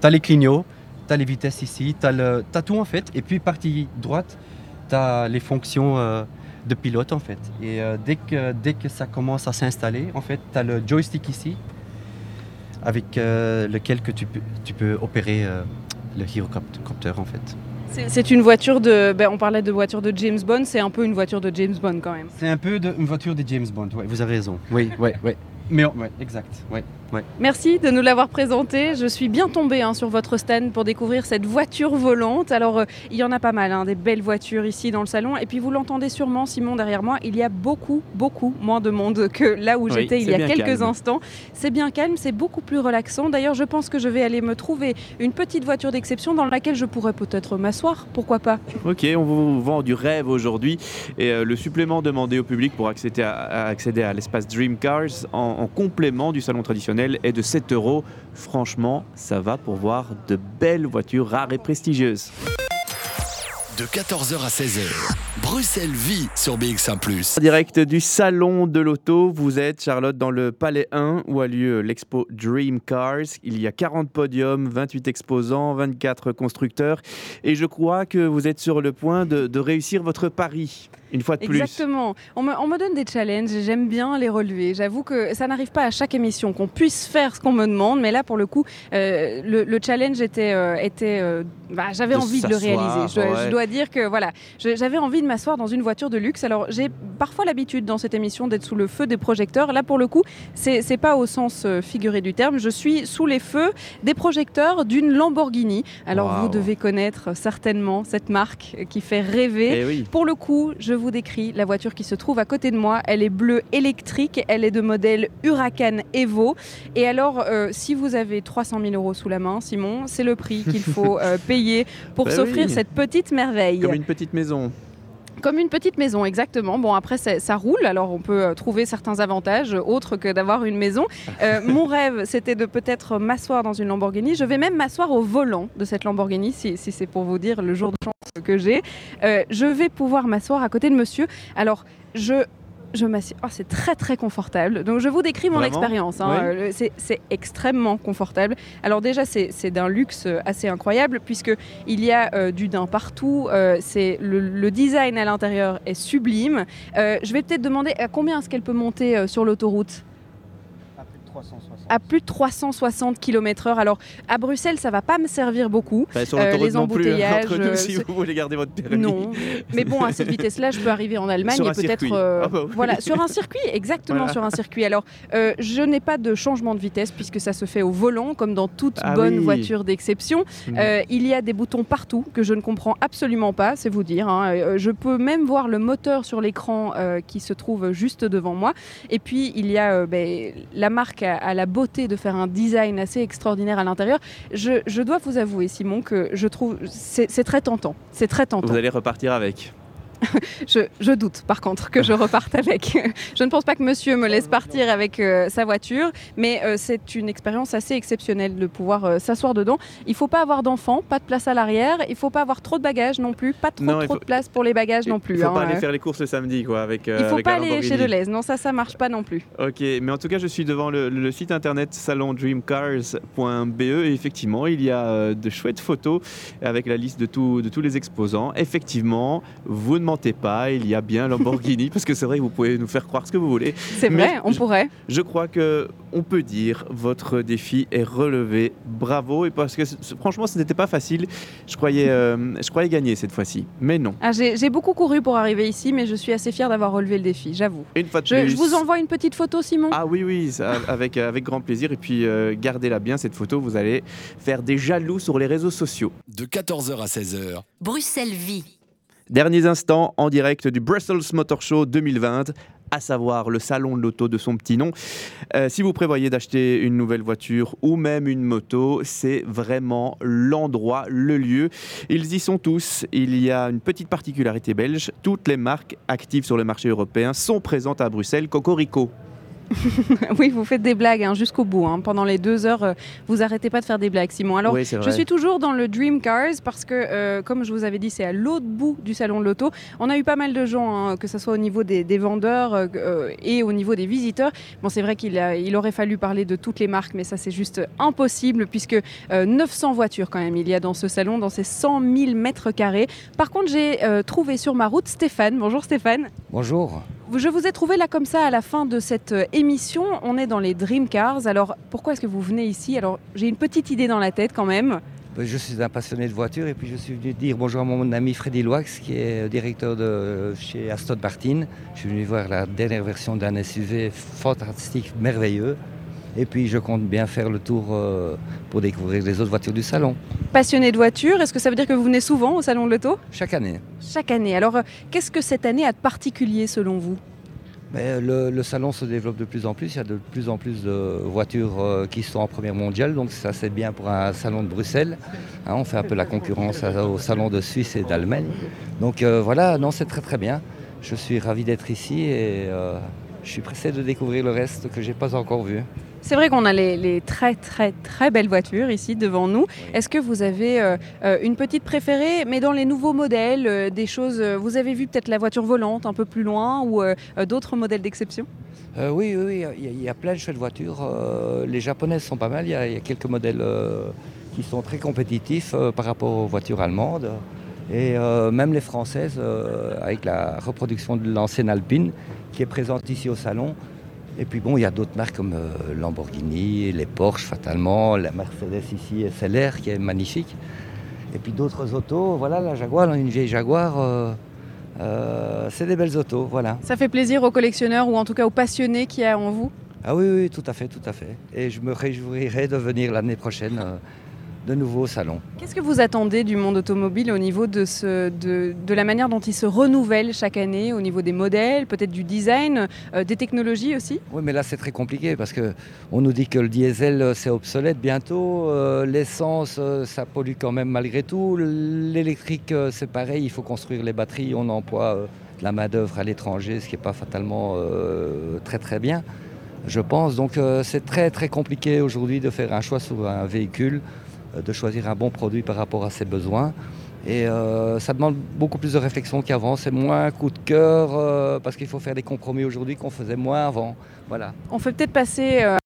Tu as les clignots, tu as les vitesses ici, tu as, tout, en fait. Et puis, partie droite, tu as les fonctions euh, de pilote, en fait. Et euh, dès, que, dès que ça commence à s'installer, en fait, tu as le joystick ici avec lequel que tu, tu peux opérer le Hyrocopter en fait. C'est- une voiture de. ben, on parlait de voiture de James Bond, c'est un peu une voiture de James Bond quand même. C'est un peu de, une voiture de James Bond, ouais, vous avez raison. Oui, oui, oui. Mais ouais, exact, ouais, ouais. Merci de nous l'avoir présenté. Je suis bien tombée hein, sur votre stand pour découvrir cette voiture volante. Alors, euh, il y en a pas mal, hein, des belles voitures ici dans le salon. Et puis, vous l'entendez sûrement, Simon, derrière moi, il y a beaucoup, beaucoup moins de monde que là où Oui, j'étais il y a quelques calme. instants. C'est bien calme, c'est beaucoup plus relaxant. D'ailleurs, je pense que je vais aller me trouver une petite voiture d'exception dans laquelle je pourrais peut-être m'asseoir. Pourquoi pas? Ok, on vous vend du rêve aujourd'hui. Et euh, le supplément demandé au public pour accéder à, à accéder à l'espace Dream Cars en, en complément du salon traditionnel est de 7 euros. Franchement, ça va pour voir de belles voitures rares et prestigieuses. De 14h à 16h, Bruxelles vit sur BX1 ⁇ En direct du salon de l'auto, vous êtes Charlotte dans le Palais 1 où a lieu l'expo Dream Cars. Il y a 40 podiums, 28 exposants, 24 constructeurs et je crois que vous êtes sur le point de, de réussir votre pari une fois de plus. Exactement. On me, on me donne des challenges et j'aime bien les relever. J'avoue que ça n'arrive pas à chaque émission qu'on puisse faire ce qu'on me demande, mais là, pour le coup, euh, le, le challenge était. euh, était euh, bah, J'avais envie de le réaliser. Je, dois- je ouais. dois dire que voilà, j'avais envie de m'asseoir dans une voiture de luxe. Alors, j'ai parfois l'habitude dans cette émission d'être sous le feu des projecteurs. Là, pour le coup, c'est pas au sens figuré du terme. Je suis sous les feux des projecteurs d'une Lamborghini. Alors, vous devez connaître certainement cette marque qui fait rêver. Eh oui. Pour le coup, je vous décris la voiture qui se trouve à côté de moi. Elle est bleue électrique, elle est de modèle Huracan Evo. Et alors, euh, si vous avez 300 000 euros sous la main, Simon, c'est le prix qu'il faut [LAUGHS] euh, payer pour Bah s'offrir oui. cette petite merveille. Comme une petite maison. Comme une petite maison, exactement. Bon, après, ça, ça roule, alors on peut euh, trouver certains avantages euh, autres que d'avoir une maison. Euh, [LAUGHS] mon rêve, c'était de peut-être m'asseoir dans une Lamborghini. Je vais même m'asseoir au volant de cette Lamborghini, si, si c'est pour vous dire le jour de chance que j'ai. Je vais pouvoir m'asseoir à côté de monsieur. Alors, je. Je m'assieds. Oh, c'est très très confortable. Donc je vous décris mon expérience. hein. Oui. C'est- C'est extrêmement confortable. Alors déjà c'est c'est d'un luxe euh, assez incroyable puisque il y a euh, du daim partout. euh, c'est le, le design à l'intérieur est sublime. Euh, je vais peut-être demander à combien est-ce qu'elle peut monter euh, sur l'autoroute? À plus de 360 km/h. Alors à Bruxelles, ça va pas me servir beaucoup. Bah, sur Euh, les plus, hein, embouteillages. entre nous, euh, si vous voulez garder votre permis. non, mais bon, à cette [LAUGHS] vitesse-là, je peux arriver en Allemagne Sur et peut-être, euh, Ah bah oui. voilà, sur un circuit, exactement Voilà. sur un circuit. Alors, je n'ai pas de changement de vitesse puisque ça se fait au volant, comme dans toute Ah bonne oui. voiture d'exception. Euh, il y a des boutons partout que je ne comprends absolument pas, c'est vous dire. hein. Je peux même voir le moteur sur l'écran qui se trouve juste devant moi. Et puis, il y a ben, la marque a la de faire un design assez extraordinaire à l'intérieur. Je, je dois vous avouer, Simon, que je trouve c'est très tentant. C'est très tentant. Vous allez repartir avec. [LAUGHS] Je, je doute par contre que je reparte avec. [LAUGHS] je ne pense pas que monsieur me laisse partir avec euh, sa voiture, mais euh, c'est une expérience assez exceptionnelle de pouvoir euh, s'asseoir dedans. Il faut pas avoir d'enfants, pas de place à l'arrière, il faut pas avoir trop de bagages non plus, pas trop, Non, il trop faut- de place pour les bagages non plus. Il faut hein, pas aller faire les courses le samedi quoi avec. Il faut avec pas aller chez. Deleuze, non ça ça marche pas non plus. Ok, mais en tout cas, je suis devant le, le site internet salondreamcars.be et effectivement, il y a de chouettes photos avec la liste de, tout- de tous les exposants. Effectivement, vous ne mentez pas, il y a bien Lamborghini parce que c'est vrai que vous pouvez nous faire croire ce que vous voulez. C'est vrai, on je- pourrait. Je crois que on peut dire votre défi est relevé. Bravo et parce que franchement, ce n'était pas facile. Je croyais, euh, je croyais gagner cette fois-ci, mais non. Ah, J'ai beaucoup couru pour arriver ici, mais je suis assez fière d'avoir relevé le défi, j'avoue. Une fois de Je, plus. je vous envoie une petite photo, Simon. Ah oui, oui, ça, avec, avec grand plaisir. Et puis, euh, gardez-la bien, cette photo. Vous allez faire des jaloux sur les réseaux sociaux. De 14h à 16h, Bruxelles vit. Derniers instants en direct du Brussels Motor Show 2020 à savoir le salon de l'auto de son petit nom. Euh, si vous prévoyez d'acheter une nouvelle voiture ou même une moto, c'est vraiment l'endroit, le lieu. Ils y sont tous. Il y a une petite particularité belge. Toutes les marques actives sur le marché européen sont présentes à Bruxelles. Cocorico. [LAUGHS] oui, vous faites des blagues hein, jusqu'au bout. hein. Pendant les deux heures, euh, vous arrêtez pas de faire des blagues, Simon. Alors, Oui, je suis toujours dans le Dream Cars parce que, euh, comme je vous avais dit, c'est à l'autre bout du salon de l'auto. On a eu pas mal de gens, hein, que ce soit au niveau des, des vendeurs euh, et au niveau des visiteurs. Bon, c'est vrai qu'il il aurait fallu parler de toutes les marques, mais ça, c'est juste impossible puisque euh, 900 voitures, quand même, il y a dans ce salon, dans ces 100 000 mètres carrés. Par contre, j'ai euh, trouvé sur ma route Stéphane. Bonjour Stéphane. Bonjour. Je vous ai trouvé là comme ça à la fin de cette euh, émission. On est dans les Dream Cars. Alors pourquoi est-ce que vous venez ici? Alors j'ai une petite idée dans la tête quand même. Ben, Je suis un passionné de voiture et puis je suis venu dire bonjour à mon ami Freddy Loax qui est directeur chez Aston Martin. Je suis venu voir la dernière version d'un SUV fantastique, merveilleux. Et puis je compte bien faire le tour euh, pour découvrir les autres voitures du salon. Passionné de voiture, est-ce que ça veut dire que vous venez souvent au salon de l'auto? Chaque année. Chaque année. Alors euh, qu'est-ce que cette année a de particulier selon vous? Mais le, le salon se développe de plus en plus. Il y a de plus en plus de voitures euh, qui sont en première mondiale. Donc ça c'est bien pour un salon de Bruxelles. Hein, on fait un peu la concurrence à- au salon de Suisse et d'Allemagne. Donc euh, voilà, non c'est très très bien. Je suis ravi d'être ici et je suis pressé de découvrir le reste que j'ai pas encore vu. C'est vrai qu'on a les, les très très très belles voitures ici devant nous. Est-ce que vous avez euh, euh, une petite préférée, mais dans les nouveaux modèles, euh, des choses, euh, vous avez vu peut-être la voiture volante un peu plus loin ou d'autres modèles d'exception? Oui, oui, oui, il y, a- il y a plein de chouettes voitures. Les japonaises sont pas mal. Il y a, il y a quelques modèles qui sont très compétitifs par rapport aux voitures allemandes. Et euh, même les françaises, euh, avec la reproduction de l'ancienne Alpine, qui est présente ici au salon. Et puis bon, il y a d'autres marques comme euh, Lamborghini, les Porsche fatalement, la Mercedes ici, SLR, qui est magnifique. Et puis d'autres autos, voilà, la Jaguar, une vieille Jaguar, c'est des belles autos, voilà. Ça fait plaisir aux collectionneurs ou en tout cas aux passionnés qu'il y a en vous? Ah oui, oui, tout à fait, tout à fait. Et je me réjouirais de venir l'année prochaine de nouveau au salon. Qu'est-ce que vous attendez du monde automobile au niveau de, ce, de, de la manière dont il se renouvelle chaque année, au niveau des modèles, peut-être du design, euh, des technologies aussi? Oui, mais là c'est très compliqué parce que on nous dit que le diesel euh, c'est obsolète bientôt, euh, l'essence ça pollue quand même malgré tout, l'électrique c'est pareil, il faut construire les batteries, on emploie euh, de la main d'œuvre à l'étranger, ce qui n'est pas fatalement très très bien, je pense. Donc c'est très très compliqué aujourd'hui de faire un choix sur un véhicule, de choisir un bon produit par rapport à ses besoins. Et euh, ça demande beaucoup plus de réflexion qu'avant. C'est moins un coup de cœur euh, parce qu'il faut faire des compromis aujourd'hui qu'on faisait moins avant. Voilà. On fait peut-être passer euh, un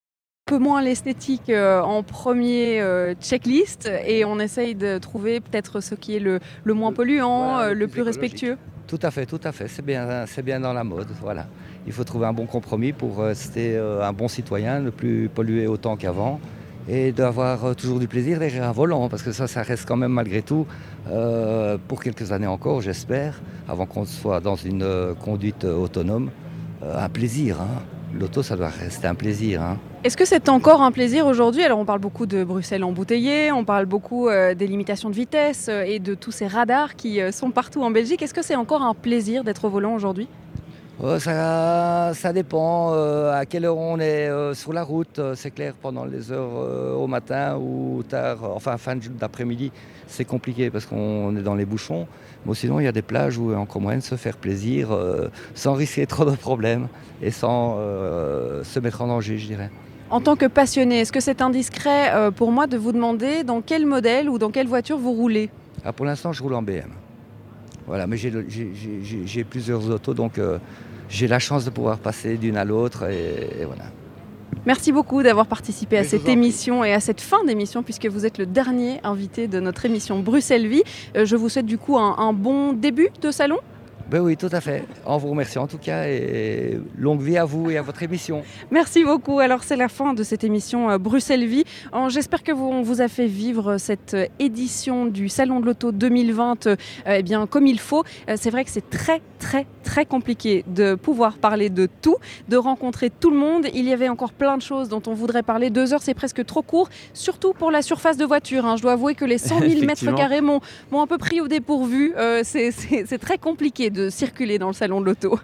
peu moins l'esthétique euh, en premier euh, checklist et on essaye de trouver peut-être ce qui est le, le moins polluant, euh, le, plus, respectueux. Tout à fait, tout à fait. C'est bien, c'est bien dans la mode. Voilà. Il faut trouver un bon compromis pour rester euh, un bon citoyen, ne plus polluer autant qu'avant et d'avoir euh, toujours du plaisir derrière un volant, parce que ça, ça reste quand même malgré tout, euh, pour quelques années encore, j'espère, avant qu'on soit dans une euh, conduite autonome, un plaisir. hein. L'auto, ça doit rester un plaisir. hein. Est-ce que c'est encore un plaisir aujourd'hui? Alors on parle beaucoup de Bruxelles embouteillée, on parle beaucoup des limitations de vitesse et de tous ces radars qui sont partout en Belgique. Est-ce que c'est encore un plaisir d'être au volant aujourd'hui? Euh, ça, ça dépend euh, à quelle heure on est euh, sur la route. Euh, C'est clair, pendant les heures au matin ou tard, enfin fin d'après-midi, c'est compliqué parce qu'on est dans les bouchons. Mais sinon, il y a des plages où il y a encore moyen de se faire plaisir sans risquer trop de problèmes et sans se mettre en danger, je dirais. En tant que passionné, est-ce que c'est indiscret pour moi de vous demander dans quel modèle ou dans quelle voiture vous roulez? Ah, pour l'instant, je roule en BM. Voilà, mais j'ai plusieurs autos, donc euh, j'ai la chance de pouvoir passer d'une à l'autre et- et voilà. Merci beaucoup d'avoir participé à cette émission et à cette fin d'émission puisque vous êtes le dernier invité de notre émission Bruxelles Vie. Euh, je vous souhaite du coup un, un bon début de salon. Ben oui, tout à fait. En vous remerciant en tout cas et longue vie à vous et à votre émission. Merci beaucoup. Alors c'est la fin de cette émission euh, Bruxelles Vie. Euh, J'espère que vous, on vous a fait vivre cette euh, édition du Salon de l'Auto 2020 euh, eh bien, comme il faut. Euh, c'est vrai que c'est très très très compliqué de pouvoir parler de tout, de rencontrer tout le monde. Il y avait encore plein de choses dont on voudrait parler. Deux heures c'est presque trop court, surtout pour la surface de voiture. hein. Je dois avouer que les 100 000 [LAUGHS] mètres carrés m'ont m'ont un peu pris au dépourvu. Euh, c'est très compliqué de circuler dans le Salon de l'Auto.